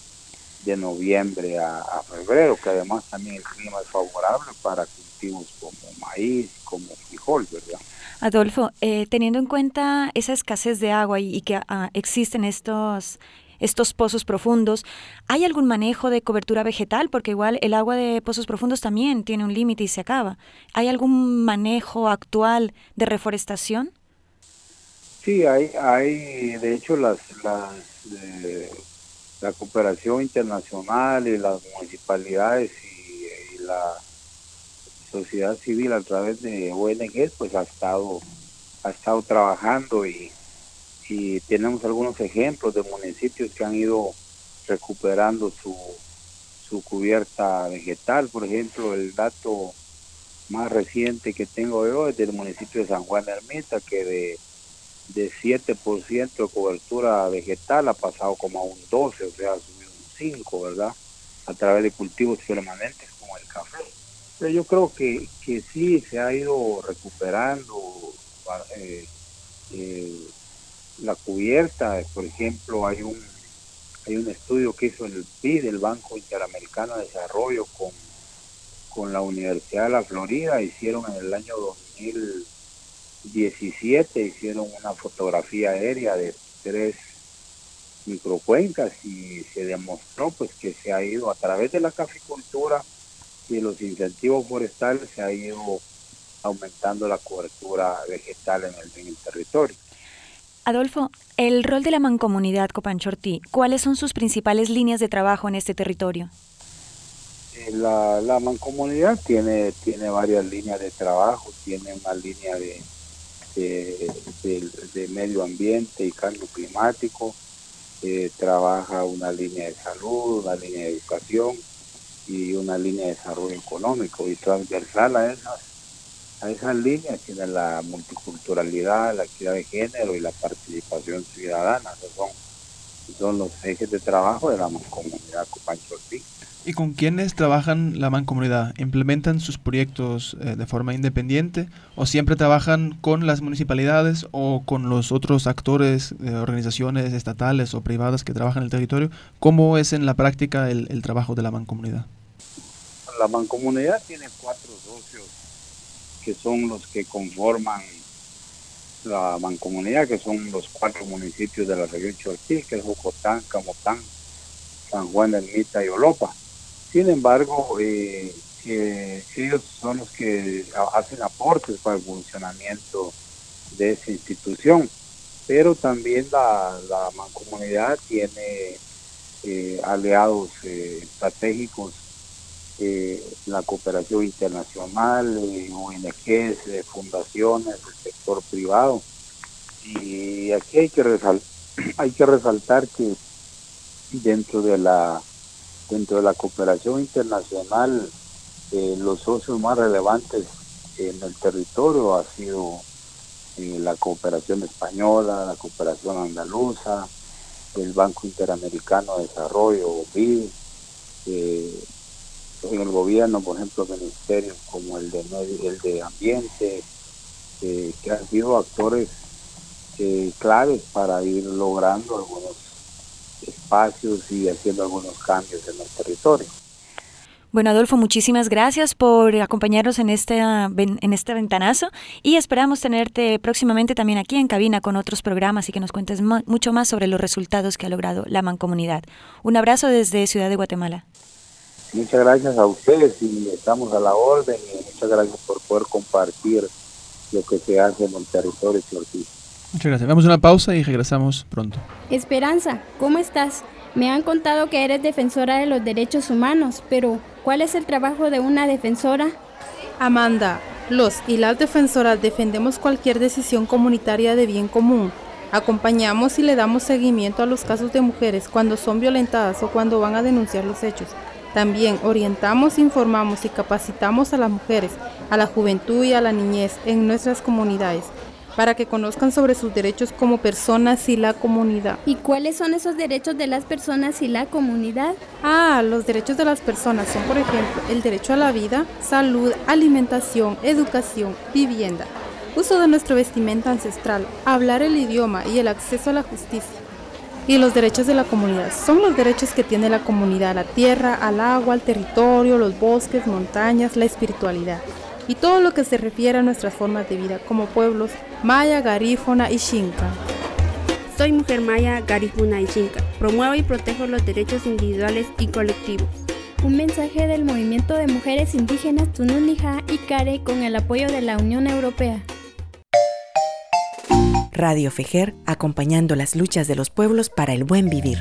de noviembre a, febrero, que además también el clima es favorable para cultivos como maíz, como frijol, ¿verdad? Adolfo, eh, teniendo en cuenta esa escasez de agua y, que ah, existen estos estos pozos profundos, ¿hay algún manejo de cobertura vegetal? Porque igual el agua de pozos profundos también tiene un límite y se acaba. ¿Hay algún manejo actual de reforestación? Sí, hay, hay de hecho las, las eh, la cooperación internacional y las municipalidades y, la sociedad civil a través de ONG pues ha estado ha estado trabajando y, y tenemos algunos ejemplos de municipios que han ido recuperando su, su cubierta vegetal por ejemplo el dato más reciente que tengo yo es del municipio de San Juan de Ermita que de de 7% de cobertura vegetal ha pasado como a un 12, o sea, ha subido un 5, ¿verdad? A través de cultivos permanentes como el café. Pero yo creo que, que sí se ha ido recuperando eh, eh, la cubierta, por ejemplo, hay un hay un estudio que hizo el PID, el Banco Interamericano de Desarrollo, con, con la Universidad de la Florida, hicieron en el año 2000 17 hicieron una fotografía aérea de tres microcuencas y se demostró pues que se ha ido a través de la caficultura y los incentivos forestales se ha ido aumentando la cobertura vegetal en el, en el territorio. Adolfo, el rol de la mancomunidad Copanchortí, ¿cuáles son sus principales líneas de trabajo en este territorio? Eh, la, la mancomunidad tiene, tiene varias líneas de trabajo, tiene una línea de, de, medio ambiente y cambio climático, eh, trabaja una línea de salud, una línea de educación y una línea de desarrollo económico y transversal a esas, a esas líneas tiene la multiculturalidad, la equidad de género y la participación ciudadana. Esos son, son los ejes de trabajo de la comunidad Copancho ¿Y con quiénes trabajan la mancomunidad? ¿Implementan sus proyectos eh, de forma independiente o siempre trabajan con las municipalidades o con los otros actores, de organizaciones estatales o privadas que trabajan en el territorio? ¿Cómo es en la práctica el, trabajo de la mancomunidad? La mancomunidad tiene cuatro socios que son los que conforman la mancomunidad, que son los cuatro municipios de la región Chortí, que es Jocotán, Camotán, San Juan de Ermita y Olopa. Sin embargo, eh, ellos son los que hacen aportes para el funcionamiento de esa institución, pero también la, mancomunidad tiene eh, aliados eh, la cooperación internacional, ONGs, fundaciones, el sector privado. Y aquí hay que, (clears throat) hay que resaltar que dentro de la dentro de la cooperación internacional eh, los socios más relevantes en el territorio ha sido eh, la cooperación española, la cooperación andaluza, el Banco Interamericano de Desarrollo, BID, eh, en el gobierno, por ejemplo, ministerios como el de, el de Ambiente, que han sido actores claves para ir logrando algunos espacios y haciendo algunos cambios en el territorio. Bueno, Adolfo, muchísimas gracias por acompañarnos en este, en este ventanazo y esperamos tenerte próximamente también aquí en cabina con otros programas y que nos cuentes mucho más sobre los resultados que ha logrado la Mancomunidad. Un abrazo desde Ciudad de Guatemala. Muchas gracias a ustedes y estamos a la orden y muchas gracias por poder compartir lo que se hace en el territorio Muchas gracias. Vamos a una pausa y regresamos pronto. Esperanza, ¿cómo estás? Me han contado que eres defensora de los derechos humanos, pero ¿cuál es el trabajo de una defensora? Amanda, los y las defensoras defendemos cualquier decisión comunitaria de bien común. Acompañamos y le damos seguimiento a los casos de mujeres cuando son violentadas o cuando van a denunciar los hechos. También orientamos, informamos y capacitamos a las mujeres, a la juventud y a la niñez en nuestras comunidades para que conozcan sobre sus derechos como personas y la comunidad. ¿Y cuáles son esos derechos de las personas y la comunidad? Ah, los derechos de las personas son, por ejemplo, el derecho a la vida, salud, alimentación, educación, vivienda, uso de nuestra vestimenta ancestral, hablar el idioma y el acceso a la justicia. Y los derechos de la comunidad son los derechos que tiene la comunidad a la tierra, al agua, al territorio, los bosques, montañas, la espiritualidad y todo lo que se refiere a nuestras formas de vida como pueblos maya, garífona y xinca. Soy mujer maya, garífuna y xinca. Promuevo y protejo los derechos individuales y colectivos. Un mensaje del movimiento de mujeres indígenas Tununija y Care con el apoyo de la Unión Europea. Radio Fejer acompañando las luchas de los pueblos para el buen vivir.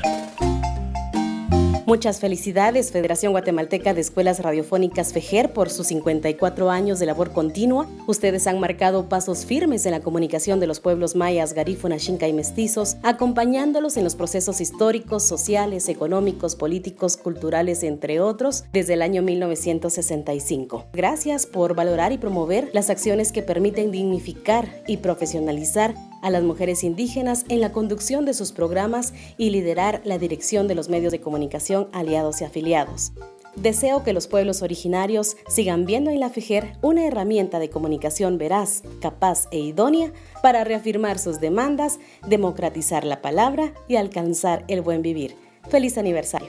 Muchas felicidades, Federación Guatemalteca de Escuelas Radiofónicas FEJER, por sus 54 años de labor continua. Ustedes han marcado pasos firmes en la comunicación de los pueblos mayas, garífuna, xinca y mestizos, acompañándolos en los procesos históricos, sociales, económicos, políticos, culturales, entre otros, desde el año 1965. Gracias por valorar y promover las acciones que permiten dignificar y profesionalizar a las mujeres indígenas en la conducción de sus programas y liderar la dirección de los medios de comunicación aliados y afiliados. Deseo que los pueblos originarios sigan viendo en la FIGER una herramienta de comunicación veraz, capaz e idónea para reafirmar sus demandas, democratizar la palabra y alcanzar el buen vivir. Feliz aniversario.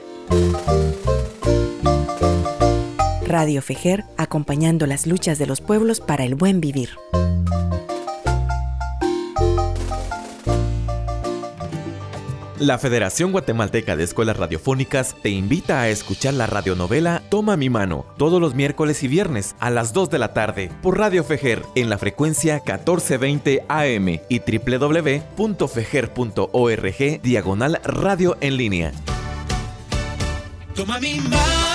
Radio FEJER acompañando las luchas de los pueblos para el buen vivir. La Federación Guatemalteca de Escuelas Radiofónicas te invita a escuchar la radionovela Toma mi mano todos los miércoles y viernes a las 2 de la tarde por Radio Fejer en la frecuencia 1420 AM y www.fejer.org diagonal radio en línea. Toma mi mano.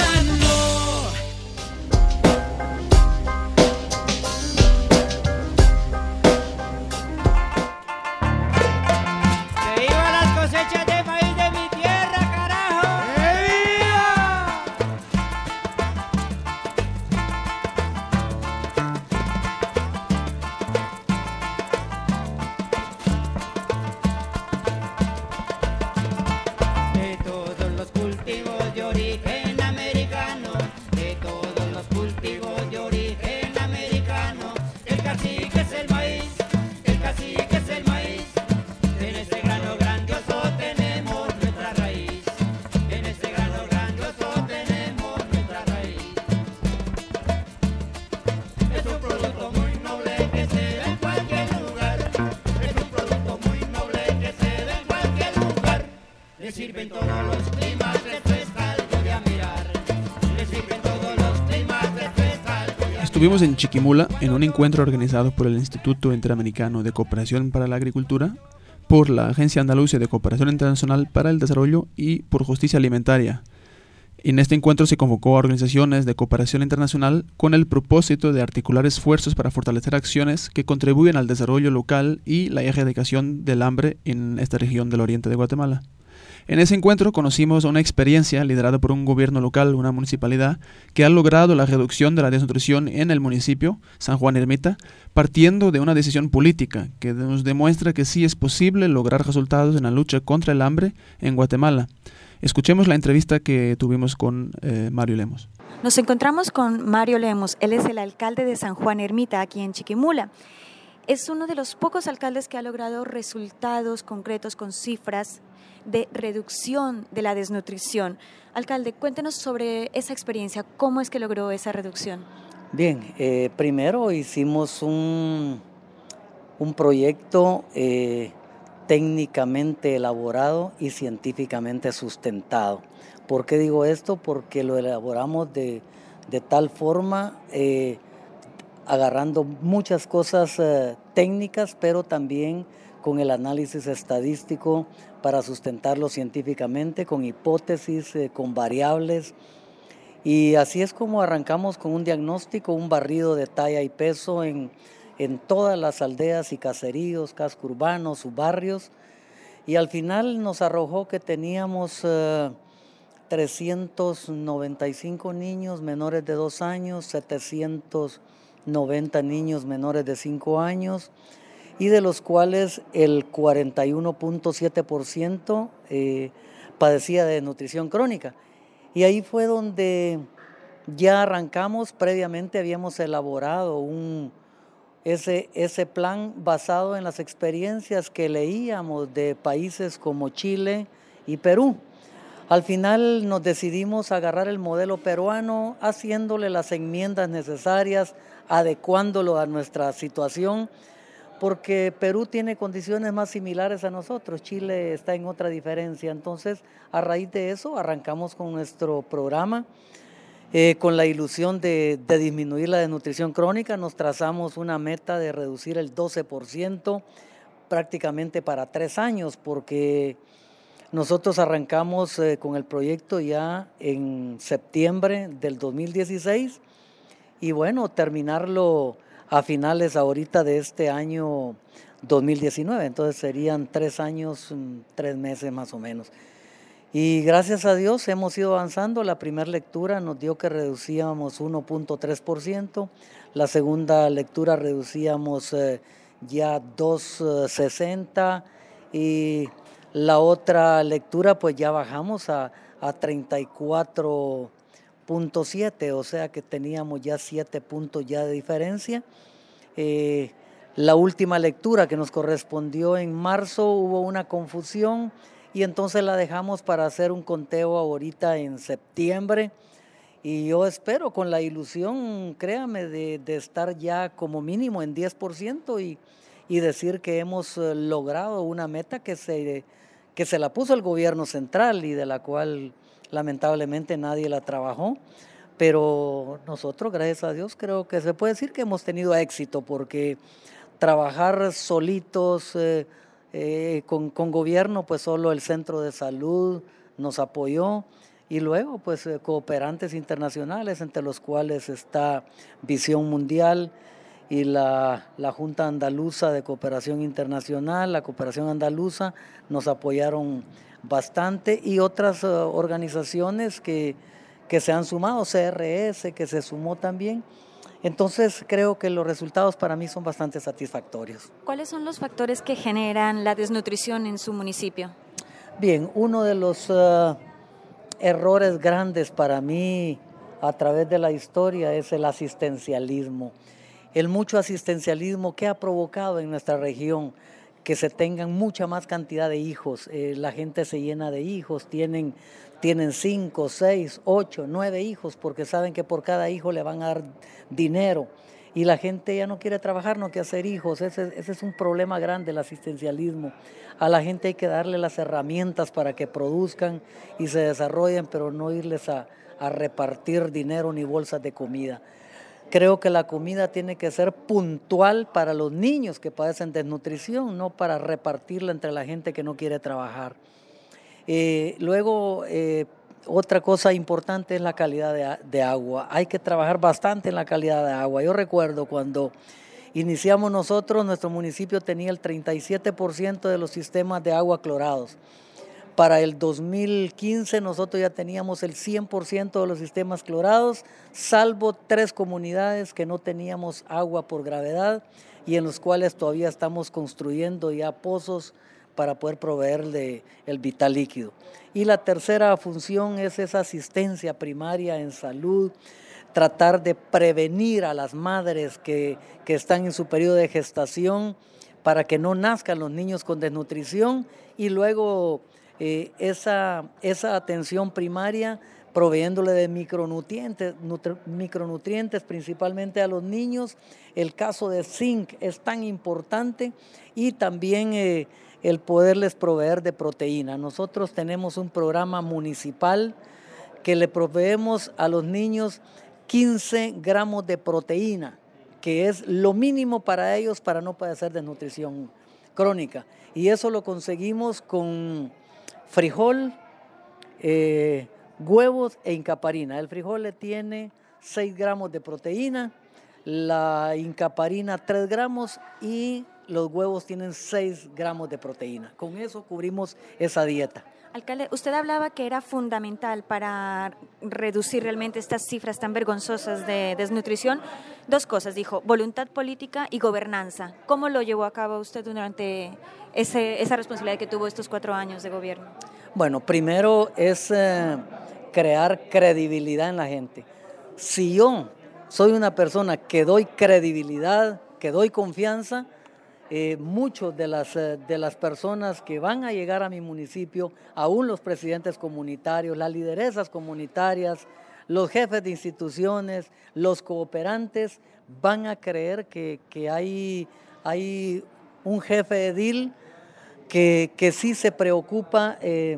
Estuvimos en Chiquimula en un encuentro organizado por el Instituto Interamericano de Cooperación para la Agricultura, por la Agencia Andalucía de Cooperación Internacional para el Desarrollo y por Justicia Alimentaria. En este encuentro se convocó a organizaciones de cooperación internacional con el propósito de articular esfuerzos para fortalecer acciones que contribuyen al desarrollo local y la erradicación del hambre en esta región del oriente de Guatemala. En ese encuentro conocimos una experiencia liderada por un gobierno local, una municipalidad, que ha logrado la reducción de la desnutrición en el municipio, San Juan Ermita, partiendo de una decisión política que nos demuestra que sí es posible lograr resultados en la lucha contra el hambre en Guatemala. Escuchemos la entrevista que tuvimos con eh, Mario Lemos. Nos encontramos con Mario Lemos, él es el alcalde de San Juan Ermita, aquí en Chiquimula. Es uno de los pocos alcaldes que ha logrado resultados concretos con cifras de reducción de la desnutrición. Alcalde, cuéntenos sobre esa experiencia, cómo es que logró esa reducción. Bien, eh, primero hicimos un, un proyecto eh, técnicamente elaborado y científicamente sustentado. ¿Por qué digo esto? Porque lo elaboramos de, tal forma, eh, agarrando muchas cosas técnicas, pero también con el análisis estadístico para sustentarlo científicamente, con hipótesis, eh, con variables. Y así es como arrancamos con un diagnóstico, un barrido de talla y peso en, todas las aldeas y caseríos, casco urbanos, barrios. Y al final nos arrojó que teníamos 395 eh, niños menores de 2 años, 790 niños menores de 5 años, y de los cuales el 41.7% eh, padecía de nutrición crónica. Y ahí fue donde ya arrancamos, previamente habíamos elaborado un, ese, ese plan basado en las experiencias que leíamos de países como Chile y Perú. Al final nos decidimos agarrar el modelo peruano, haciéndole las enmiendas necesarias, adecuándolo a nuestra situación porque Perú tiene condiciones más similares a nosotros, Chile está en otra diferencia. Entonces, a raíz de eso, arrancamos con nuestro programa. Eh, con la ilusión de, disminuir la desnutrición crónica, nos trazamos una meta de reducir el 12% prácticamente para tres años, porque nosotros arrancamos eh, con el proyecto ya en septiembre del 2016 y bueno, terminarlo a finales ahorita de este año 2019. Entonces serían tres años, mm, tres meses más o menos. Y gracias a Dios hemos ido avanzando. La primera lectura nos dio que reducíamos 1.3%. La segunda lectura reducíamos eh, ya 2.60 y la otra lectura pues ya bajamos a, a 34 7, o sea que teníamos ya 7 puntos ya de diferencia. Eh, la última lectura que nos correspondió en marzo hubo una confusión y entonces la dejamos para hacer un conteo ahorita en septiembre. Y yo espero con la ilusión, créame, de, estar ya como mínimo en 10% y, y decir que hemos eh, logrado una meta que se, que se la puso el gobierno central y de la cual lamentablemente nadie la trabajó, pero nosotros, gracias a Dios, creo que se puede decir que hemos tenido éxito porque trabajar solitos eh, eh, con, gobierno, pues solo el centro de salud nos apoyó y luego pues eh, cooperantes internacionales entre los cuales está Visión Mundial y la, la, Junta Andaluza de Cooperación Internacional, la Cooperación Andaluza, nos apoyaron bastante y otras eh, organizaciones que, que se han sumado, CRS que se sumó también. Entonces creo que los resultados para mí son bastante satisfactorios. ¿Cuáles son los factores que generan la desnutrición en su municipio? Bien, uno de los eh, errores grandes para mí a través de la historia es el asistencialismo. El mucho asistencialismo que ha provocado en nuestra región que se tengan mucha más cantidad de hijos. Eh, la gente se llena de hijos, tienen, tienen cinco, seis, ocho, nueve hijos porque saben que por cada hijo le van a dar dinero. Y la gente ya no quiere trabajar, no quiere hacer hijos. Ese, es un problema grande, el asistencialismo. A la gente hay que darle las herramientas para que produzcan y se desarrollen, pero no irles a repartir dinero ni bolsas de comida. Creo que la comida tiene que ser puntual para los niños que padecen desnutrición, no para repartirla entre la gente que no quiere trabajar. Eh, luego, eh, otra cosa importante es la calidad de, de, agua. Hay que trabajar bastante en la calidad de agua. Yo recuerdo cuando iniciamos nosotros, nuestro municipio tenía el 37% de los sistemas de agua clorados. Para el 2015 nosotros ya teníamos el 100% de los sistemas clorados, salvo tres comunidades que no teníamos agua por gravedad y en los cuales todavía estamos construyendo ya pozos para poder proveerle el vital líquido. Y la tercera función es esa asistencia primaria en salud, tratar de prevenir a las madres que, que están en su periodo de gestación para que no nazcan los niños con desnutrición y luego eh, esa, esa atención primaria proveyéndole de micronutrientes, micronutrientes principalmente a los niños. El caso de zinc es tan importante y también eh, el poderles proveer de proteína. Nosotros tenemos un programa municipal que le proveemos a los niños 15 gramos de proteína, que es lo mínimo para ellos para no padecer de nutrición crónica. Y eso lo conseguimos con frijol, eh, huevos e incaparina. El frijol le tiene 6 gramos de proteína, la incaparina 3 gramos y los huevos tienen 6 gramos de proteína. Con eso cubrimos esa dieta. Alcalde, usted hablaba que era fundamental para reducir realmente estas cifras tan vergonzosas de desnutrición. Dos cosas, dijo, voluntad política y gobernanza. ¿Cómo lo llevó a cabo usted durante esa responsabilidad que tuvo estos cuatro años de gobierno? Bueno, primero es eh, crear credibilidad en la gente. Si yo soy una persona que doy credibilidad, que doy confianza, eh, muchos de las, eh, de las personas que van a llegar a mi municipio, aún los presidentes comunitarios, las lideresas comunitarias, los jefes de instituciones, los cooperantes, van a creer que, hay, hay un jefe edil que, que sí se preocupa eh,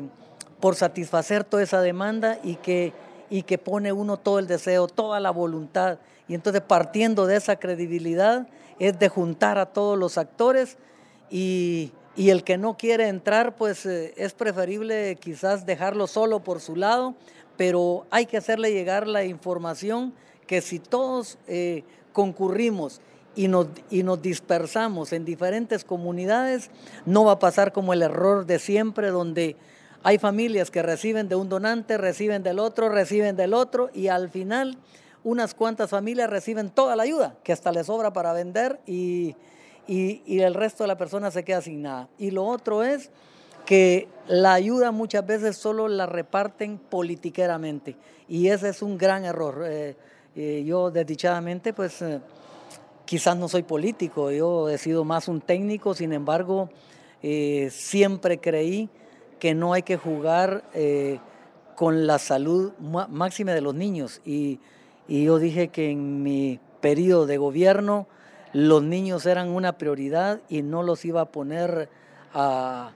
por satisfacer toda esa demanda y que, y que pone uno todo el deseo, toda la voluntad. Y entonces partiendo de esa credibilidad, es de juntar a todos los actores y, el que no quiere entrar, pues eh, es preferible quizás dejarlo solo por su lado, pero hay que hacerle llegar la información que si todos eh, concurrimos y nos, y nos dispersamos en diferentes comunidades, no va a pasar como el error de siempre, donde hay familias que reciben de un donante, reciben del otro, reciben del otro, y al final unas cuantas familias reciben toda la ayuda, que hasta les sobra para vender y, el resto de la persona se queda sin nada. Y lo otro es que la ayuda muchas veces solo la reparten politiqueramente y ese es un gran error. Eh, eh, yo desdichadamente pues eh, quizás no soy político, yo he sido más un técnico, sin embargo siempre creí que no hay que jugar con la salud máxima de los niños y yo dije que en mi periodo de gobierno los niños eran una prioridad y no los iba a poner a,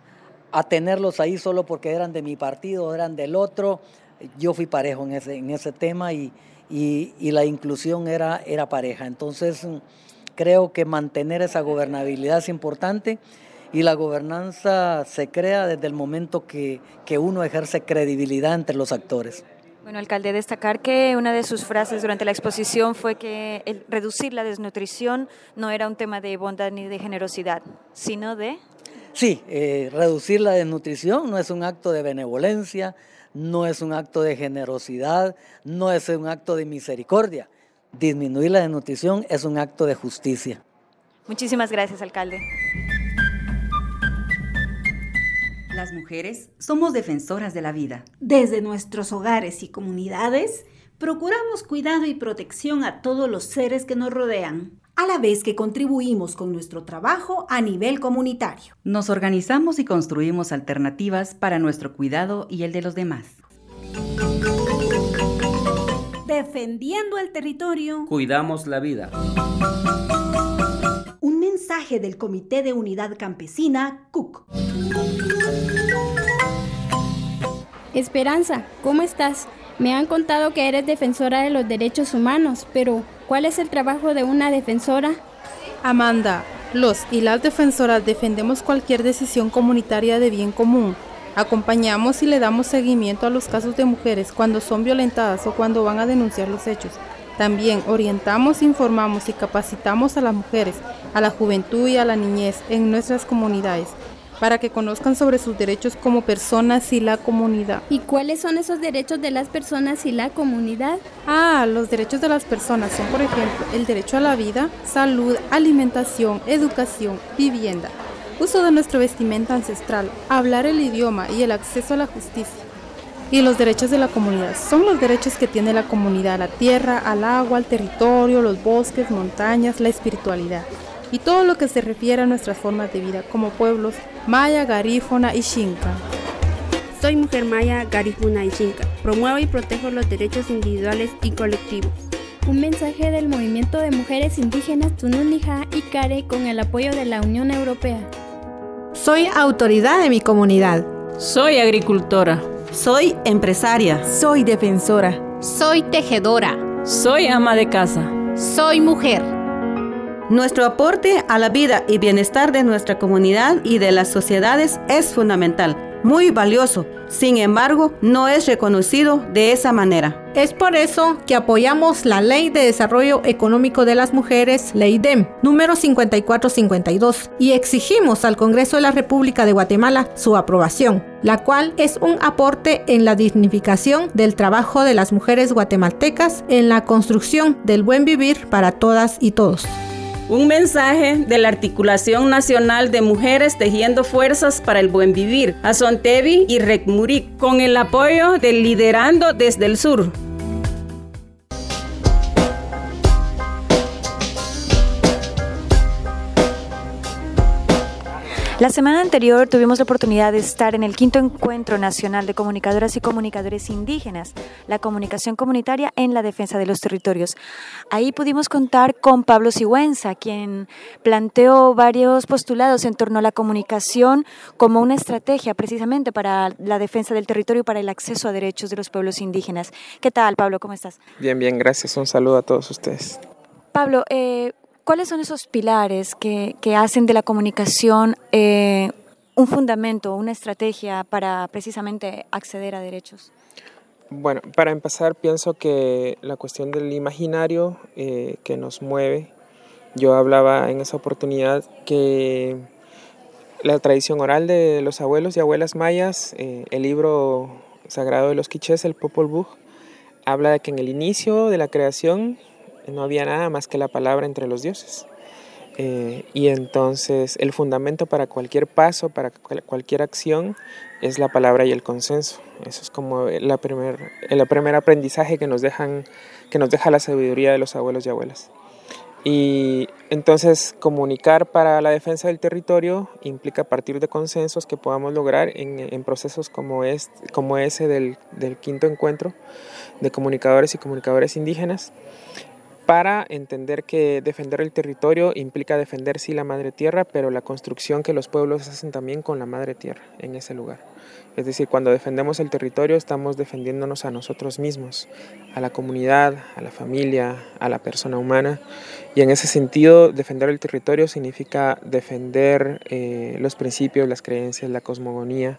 tenerlos ahí solo porque eran de mi partido, eran del otro. Yo fui parejo en ese, en ese tema y, la inclusión era, era pareja. Entonces creo que mantener esa gobernabilidad es importante y la gobernanza se crea desde el momento que, que uno ejerce credibilidad entre los actores. Bueno, alcalde, destacar que una de sus frases durante la exposición fue que el reducir la desnutrición no era un tema de bondad ni de generosidad, sino de... Sí, eh, reducir la desnutrición no es un acto de benevolencia, no es un acto de generosidad, no es un acto de misericordia. Disminuir la desnutrición es un acto de justicia. Muchísimas gracias, alcalde. Las mujeres somos defensoras de la vida. Desde nuestros hogares y comunidades, procuramos cuidado y protección a todos los seres que nos rodean a la vez que contribuimos con nuestro trabajo a nivel comunitario. Nos organizamos y construimos alternativas para nuestro cuidado y el de los demás. Defendiendo el territorio. Cuidamos la vida. Un mensaje del Comité de Unidad Campesina, CUC. Esperanza, ¿cómo estás? Me han contado que eres defensora de los derechos humanos, pero ¿cuál es el trabajo de una defensora? Amanda, los y las defensoras defendemos cualquier decisión comunitaria de bien común. Acompañamos y le damos seguimiento a los casos de mujeres cuando son violentadas o cuando van a denunciar los hechos. También orientamos, informamos y capacitamos a las mujeres, a la juventud y a la niñez en nuestras comunidades para que conozcan sobre sus derechos como personas y la comunidad. ¿Y cuáles son esos derechos de las personas y la comunidad? Ah, los derechos de las personas son, por ejemplo, el derecho a la vida, salud, alimentación, educación, vivienda, uso de nuestro vestimenta ancestral, hablar el idioma y el acceso a la justicia. Y los derechos de la comunidad son los derechos que tiene la comunidad a la tierra, al agua, al territorio, los bosques, montañas, la espiritualidad y todo lo que se refiere a nuestras formas de vida como pueblos maya, garífona y xinca. Soy mujer maya, garífuna y xinca. Promuevo y protejo los derechos individuales y colectivos. Un mensaje del movimiento de mujeres indígenas Tununija y Care con el apoyo de la Unión Europea. Soy autoridad de mi comunidad. Soy agricultora. Soy empresaria. Soy defensora. Soy tejedora. Soy ama de casa. Soy mujer. Nuestro aporte a la vida y bienestar de nuestra comunidad y de las sociedades es fundamental, muy valioso. Sin embargo, no es reconocido de esa manera. Es por eso que apoyamos la Ley de Desarrollo Económico de las Mujeres, Ley DEM, número 5452, y exigimos al Congreso de la República de Guatemala su aprobación, la cual es un aporte en la dignificación del trabajo de las mujeres guatemaltecas en la construcción del buen vivir para todas y todos. Un mensaje de la Articulación Nacional de Mujeres Tejiendo Fuerzas para el Buen Vivir, Azontevi y Recmuric, con el apoyo del Liderando desde el Sur. La semana anterior tuvimos la oportunidad de estar en el quinto encuentro nacional de comunicadoras y comunicadores indígenas, la comunicación comunitaria en la defensa de los territorios. Ahí pudimos contar con Pablo Sigüenza, quien planteó varios postulados en torno a la comunicación como una estrategia precisamente para la defensa del territorio y para el acceso a derechos de los pueblos indígenas. ¿Qué tal, Pablo? ¿Cómo estás? Bien, bien, gracias. Un saludo a todos ustedes. Pablo, eh, ¿Cuáles son esos pilares que, hacen de la comunicación eh, un fundamento, una estrategia para precisamente acceder a derechos? Bueno, para empezar pienso que la cuestión del imaginario eh, que nos mueve, yo hablaba en esa oportunidad que la tradición oral de los abuelos y abuelas mayas, eh, el libro sagrado de los quichés, el Popol Vuh, habla de que en el inicio de la creación no había nada más que la palabra entre los dioses. Eh, y entonces el fundamento para cualquier paso, para cualquier acción, es la palabra y el consenso. Eso es como la primer, el primer aprendizaje que nos, dejan, que nos deja la sabiduría de los abuelos y abuelas. Y entonces comunicar para la defensa del territorio implica partir de consensos que podamos lograr en, procesos como, este, como ese del, del quinto encuentro de comunicadores y comunicadores indígenas para entender que defender el territorio implica defender sí la madre tierra, pero la construcción que los pueblos hacen también con la madre tierra en ese lugar. Es decir, cuando defendemos el territorio estamos defendiéndonos a nosotros mismos, a la comunidad, a la familia, a la persona humana. Y en ese sentido, defender el territorio significa defender eh, los principios, las creencias, la cosmogonía,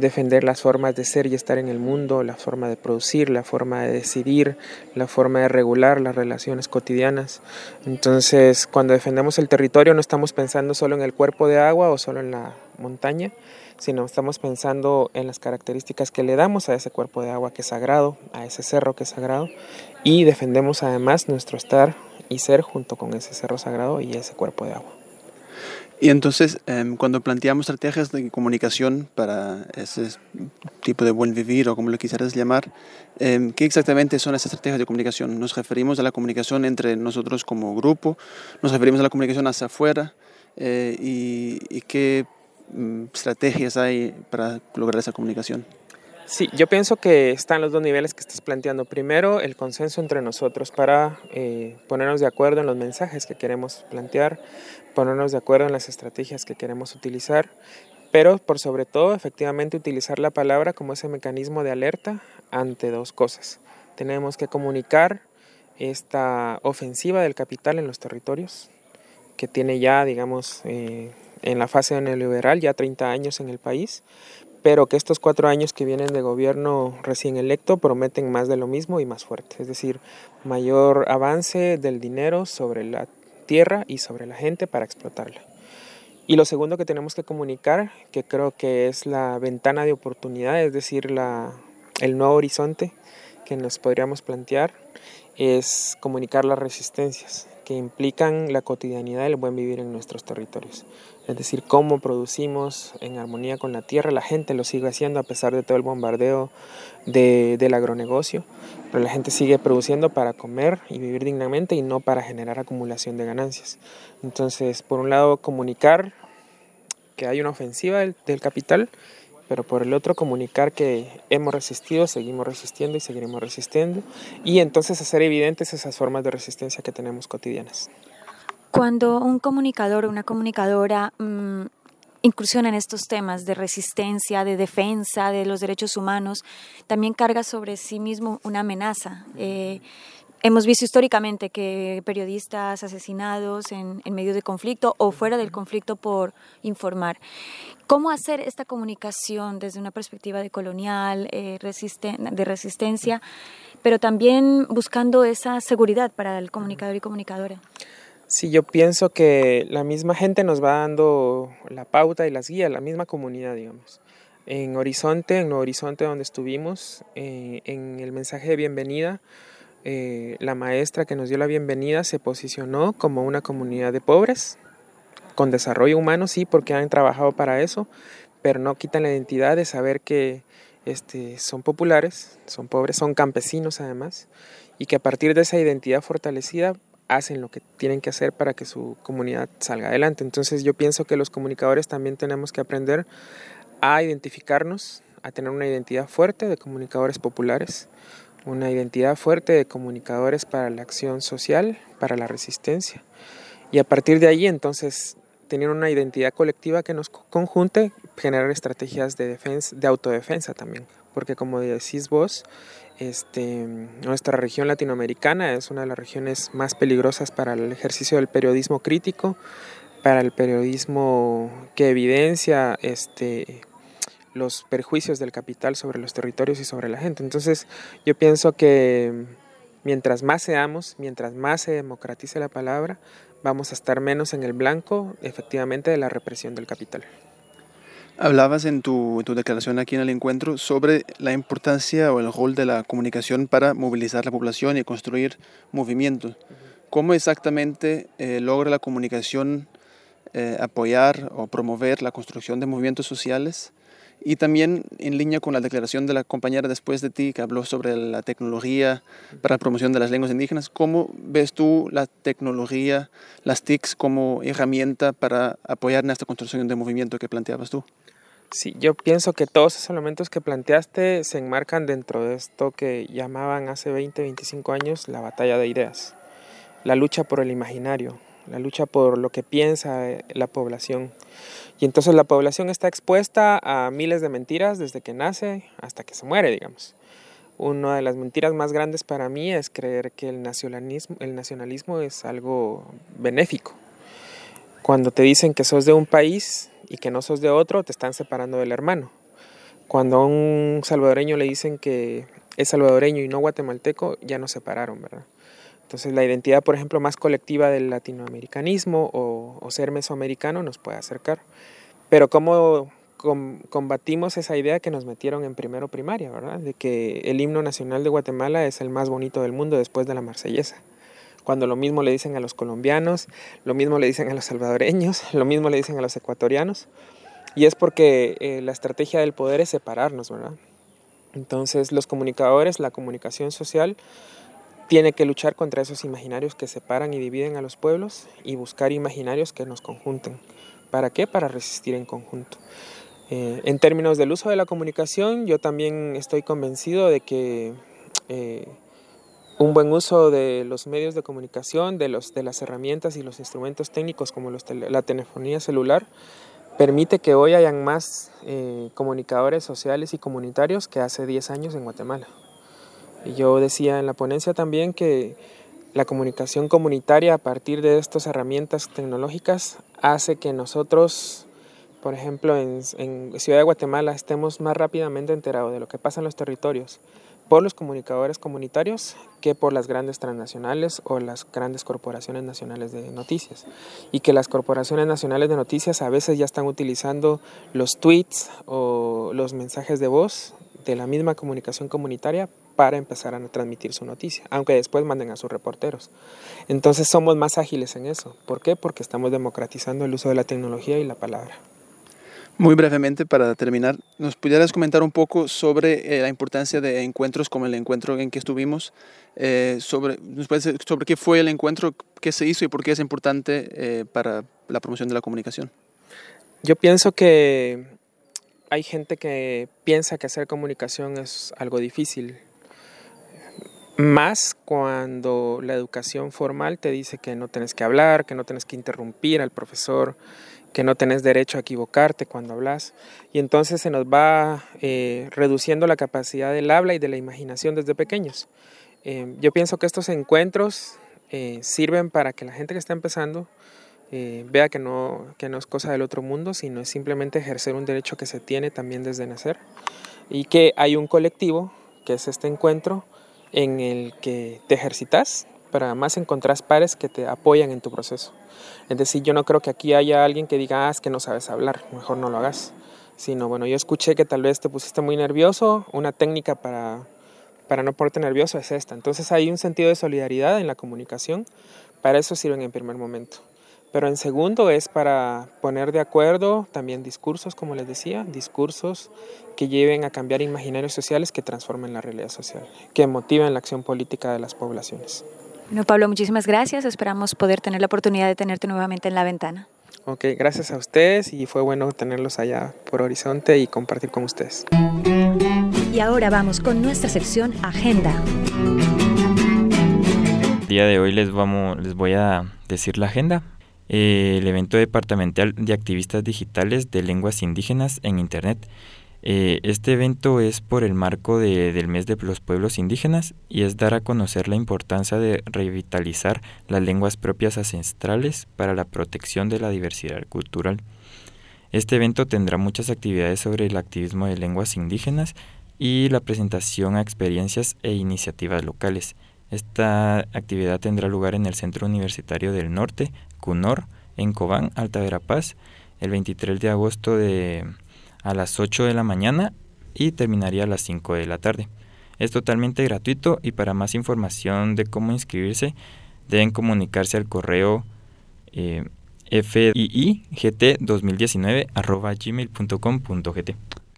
defender las formas de ser y estar en el mundo, la forma de producir, la forma de decidir, la forma de regular las relaciones cotidianas. Entonces, cuando defendemos el territorio no estamos pensando solo en el cuerpo de agua o solo en la montaña, sino estamos pensando en las características que le damos a ese cuerpo de agua que es sagrado, a ese cerro que es sagrado, y defendemos además nuestro estar y ser junto con ese cerro sagrado y ese cuerpo de agua. Y entonces, em, cuando planteamos estrategias de comunicación para ese tipo de buen vivir o como lo quisieras llamar, em, ¿qué exactamente son esas estrategias de comunicación? ¿Nos referimos a la comunicación entre nosotros como grupo? ¿Nos referimos a la comunicación hacia afuera? Eh, y, ¿Y qué mm, estrategias hay para lograr esa comunicación? Sí, yo pienso que están los dos niveles que estás planteando. Primero, el consenso entre nosotros para eh, ponernos de acuerdo en los mensajes que queremos plantear, ponernos de acuerdo en las estrategias que queremos utilizar, pero por sobre todo, efectivamente, utilizar la palabra como ese mecanismo de alerta ante dos cosas. Tenemos que comunicar esta ofensiva del capital en los territorios, que tiene ya, digamos, eh, en la fase neoliberal, ya 30 años en el país, pero que estos cuatro años que vienen de gobierno recién electo prometen más de lo mismo y más fuerte, es decir, mayor avance del dinero sobre la tierra y sobre la gente para explotarla. Y lo segundo que tenemos que comunicar, que creo que es la ventana de oportunidad, es decir, la, el nuevo horizonte que nos podríamos plantear, es comunicar las resistencias que implican la cotidianidad del buen vivir en nuestros territorios. Es decir, cómo producimos en armonía con la tierra. La gente lo sigue haciendo a pesar de todo el bombardeo de, del agronegocio, pero la gente sigue produciendo para comer y vivir dignamente y no para generar acumulación de ganancias. Entonces, por un lado, comunicar que hay una ofensiva del, del capital pero por el otro comunicar que hemos resistido, seguimos resistiendo y seguiremos resistiendo, y entonces hacer evidentes esas formas de resistencia que tenemos cotidianas. Cuando un comunicador o una comunicadora mmm, incursiona en estos temas de resistencia, de defensa de los derechos humanos, también carga sobre sí mismo una amenaza. Eh, Hemos visto históricamente que periodistas asesinados en, en, medio de conflicto o fuera del conflicto por informar. ¿Cómo hacer esta comunicación desde una perspectiva de colonial, eh, resisten de resistencia, pero también buscando esa seguridad para el comunicador y comunicadora? Sí, yo pienso que la misma gente nos va dando la pauta y las guías, la misma comunidad, digamos. En Horizonte, en Nuevo Horizonte donde estuvimos, eh, en el mensaje de bienvenida, eh, la maestra que nos dio la bienvenida se posicionó como una comunidad de pobres, con desarrollo humano, sí, porque han trabajado para eso, pero no quitan la identidad de saber que este, son populares, son pobres, son campesinos además, y que a partir de esa identidad fortalecida hacen lo que tienen que hacer para que su comunidad salga adelante. Entonces yo pienso que los comunicadores también tenemos que aprender a identificarnos, a tener una identidad fuerte de comunicadores populares, una identidad fuerte de comunicadores para la acción social, para la resistencia. Y a partir de ahí entonces tener una identidad colectiva que nos conjunte, generar estrategias de defensa, de autodefensa también, porque como decís vos, este, nuestra región latinoamericana es una de las regiones más peligrosas para el ejercicio del periodismo crítico, para el periodismo que evidencia este, los perjuicios del capital sobre los territorios y sobre la gente. Entonces yo pienso que mientras más seamos, mientras más se democratice la palabra, vamos a estar menos en el blanco efectivamente de la represión del capital. Hablabas en tu, tu, declaración aquí en el encuentro sobre la importancia o el rol de la comunicación para movilizar la población y construir movimientos. ¿Cómo exactamente eh, logra la comunicación eh, apoyar o promover la construcción de movimientos sociales? Y también en línea con la declaración de la compañera después de ti que habló sobre la tecnología para la promoción de las lenguas indígenas, ¿cómo ves tú la tecnología, las TICs como herramienta para apoyar en esta construcción de movimiento que planteabas tú? Sí, yo pienso que todos esos elementos que planteaste se enmarcan dentro de esto que llamaban hace 20, 25 años la batalla de ideas, la lucha por el imaginario, la lucha por lo que piensa la población. Y entonces la población está expuesta a miles de mentiras desde que nace hasta que se muere, digamos. Una de las mentiras más grandes para mí es creer que el nacionalismo, el nacionalismo es algo benéfico. Cuando te dicen que sos de un país y que no sos de otro, te están separando del hermano. Cuando a un salvadoreño le dicen que es salvadoreño y no guatemalteco, ya nos separaron, ¿verdad? Entonces la identidad, por ejemplo, más colectiva del latinoamericanismo o, ser mesoamericano nos puede acercar. Pero cómo com, combatimos esa idea que nos metieron en primero primaria, ¿verdad? De que el himno nacional de Guatemala es el más bonito del mundo después de la marsellesa. Cuando lo mismo le dicen a los colombianos, lo mismo le dicen a los salvadoreños, (laughs) lo mismo le dicen a los ecuatorianos. Y es porque eh, la estrategia del poder es separarnos, ¿verdad? Entonces los comunicadores, la comunicación social, tiene que luchar contra esos imaginarios que separan y dividen a los pueblos y buscar imaginarios que nos conjunten. ¿Para qué? Para resistir en conjunto. Eh, en términos del uso de la comunicación, yo también estoy convencido de que eh, un buen uso de los medios de comunicación, de, los, de las herramientas y los instrumentos técnicos como la telefonía celular, permite que hoy hayan más eh, comunicadores sociales y comunitarios que hace 10 años en Guatemala. Yo decía en la ponencia también que la comunicación comunitaria a partir de estas herramientas tecnológicas hace que nosotros, por ejemplo, en, en, Ciudad de Guatemala estemos más rápidamente enterados de lo que pasa en los territorios, por los comunicadores comunitarios que por las grandes transnacionales o las grandes corporaciones nacionales de noticias. Y que las corporaciones nacionales de noticias a veces ya están utilizando los tweets o los mensajes de voz de la misma comunicación comunitaria para empezar a transmitir su noticia, aunque después manden a sus reporteros. Entonces somos más ágiles en eso. ¿Por qué? Porque estamos democratizando el uso de la tecnología y la palabra. Muy brevemente, para terminar, ¿nos pudieras comentar un poco sobre eh, la importancia de encuentros como el encuentro en que estuvimos? Eh, sobre, sobre qué fue el encuentro, qué se hizo y por qué es importante eh, para la promoción de la comunicación. Yo pienso que hay gente que piensa que hacer comunicación es algo difícil, más cuando la educación formal te dice que no tienes que hablar, que no tienes que interrumpir al profesor, que no tenés derecho a equivocarte cuando hablas. Y entonces se nos va eh, reduciendo la capacidad del habla y de la imaginación desde pequeños. Eh, yo pienso que estos encuentros eh, sirven para que la gente que está empezando vea que no, que no es cosa del otro mundo, sino es simplemente ejercer un derecho que se tiene también desde nacer. Y que hay un colectivo, que es este encuentro, en el que te ejercitas, para más encontrás pares que te apoyan en tu proceso. Es decir, yo no creo que aquí haya alguien que diga, ah, es que no sabes hablar, mejor no lo hagas. Sino, bueno, yo escuché que tal vez te pusiste muy nervioso, una técnica para, para no ponerte nervioso es esta. Entonces hay un sentido de solidaridad en la comunicación, para eso sirven en primer momento. Pero en segundo es para poner de acuerdo también discursos, como les decía, discursos que lleven a cambiar imaginarios sociales que transformen la realidad social, que motiven la acción política de las poblaciones. Bueno, Pablo, muchísimas gracias. Esperamos poder tener la oportunidad de tenerte nuevamente en la ventana. Ok, gracias a ustedes y fue bueno tenerlos allá por Horizonte y compartir con ustedes. Y ahora vamos con nuestra sección Agenda. El día de hoy les, vamos, les voy a decir la agenda. el evento departamental de activistas digitales de lenguas indígenas en Internet eh, este evento es por el marco del mes de los pueblos indígenas y es dar a conocer la importancia de revitalizar las lenguas propias ancestrales para la protección de la diversidad cultural. Este evento tendrá muchas actividades sobre el activismo de lenguas indígenas y la presentación a experiencias e iniciativas locales. Esta actividad tendrá lugar en el Centro Universitario del Norte, CUNOR, en Cobán, Alta Verapaz, el 23 de agosto de a las 8 de la mañana y terminaría a las 5 de la tarde. Es totalmente gratuito y para más información de cómo inscribirse deben comunicarse al correo eh, fiigt2019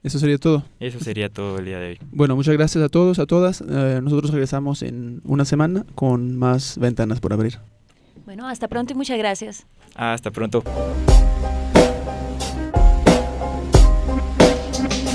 Eso sería todo. Eso sería todo el día de hoy. Bueno, muchas gracias a todos, a todas. Eh, nosotros regresamos en una semana con más ventanas por abrir. Bueno, hasta pronto y muchas gracias. Hasta pronto.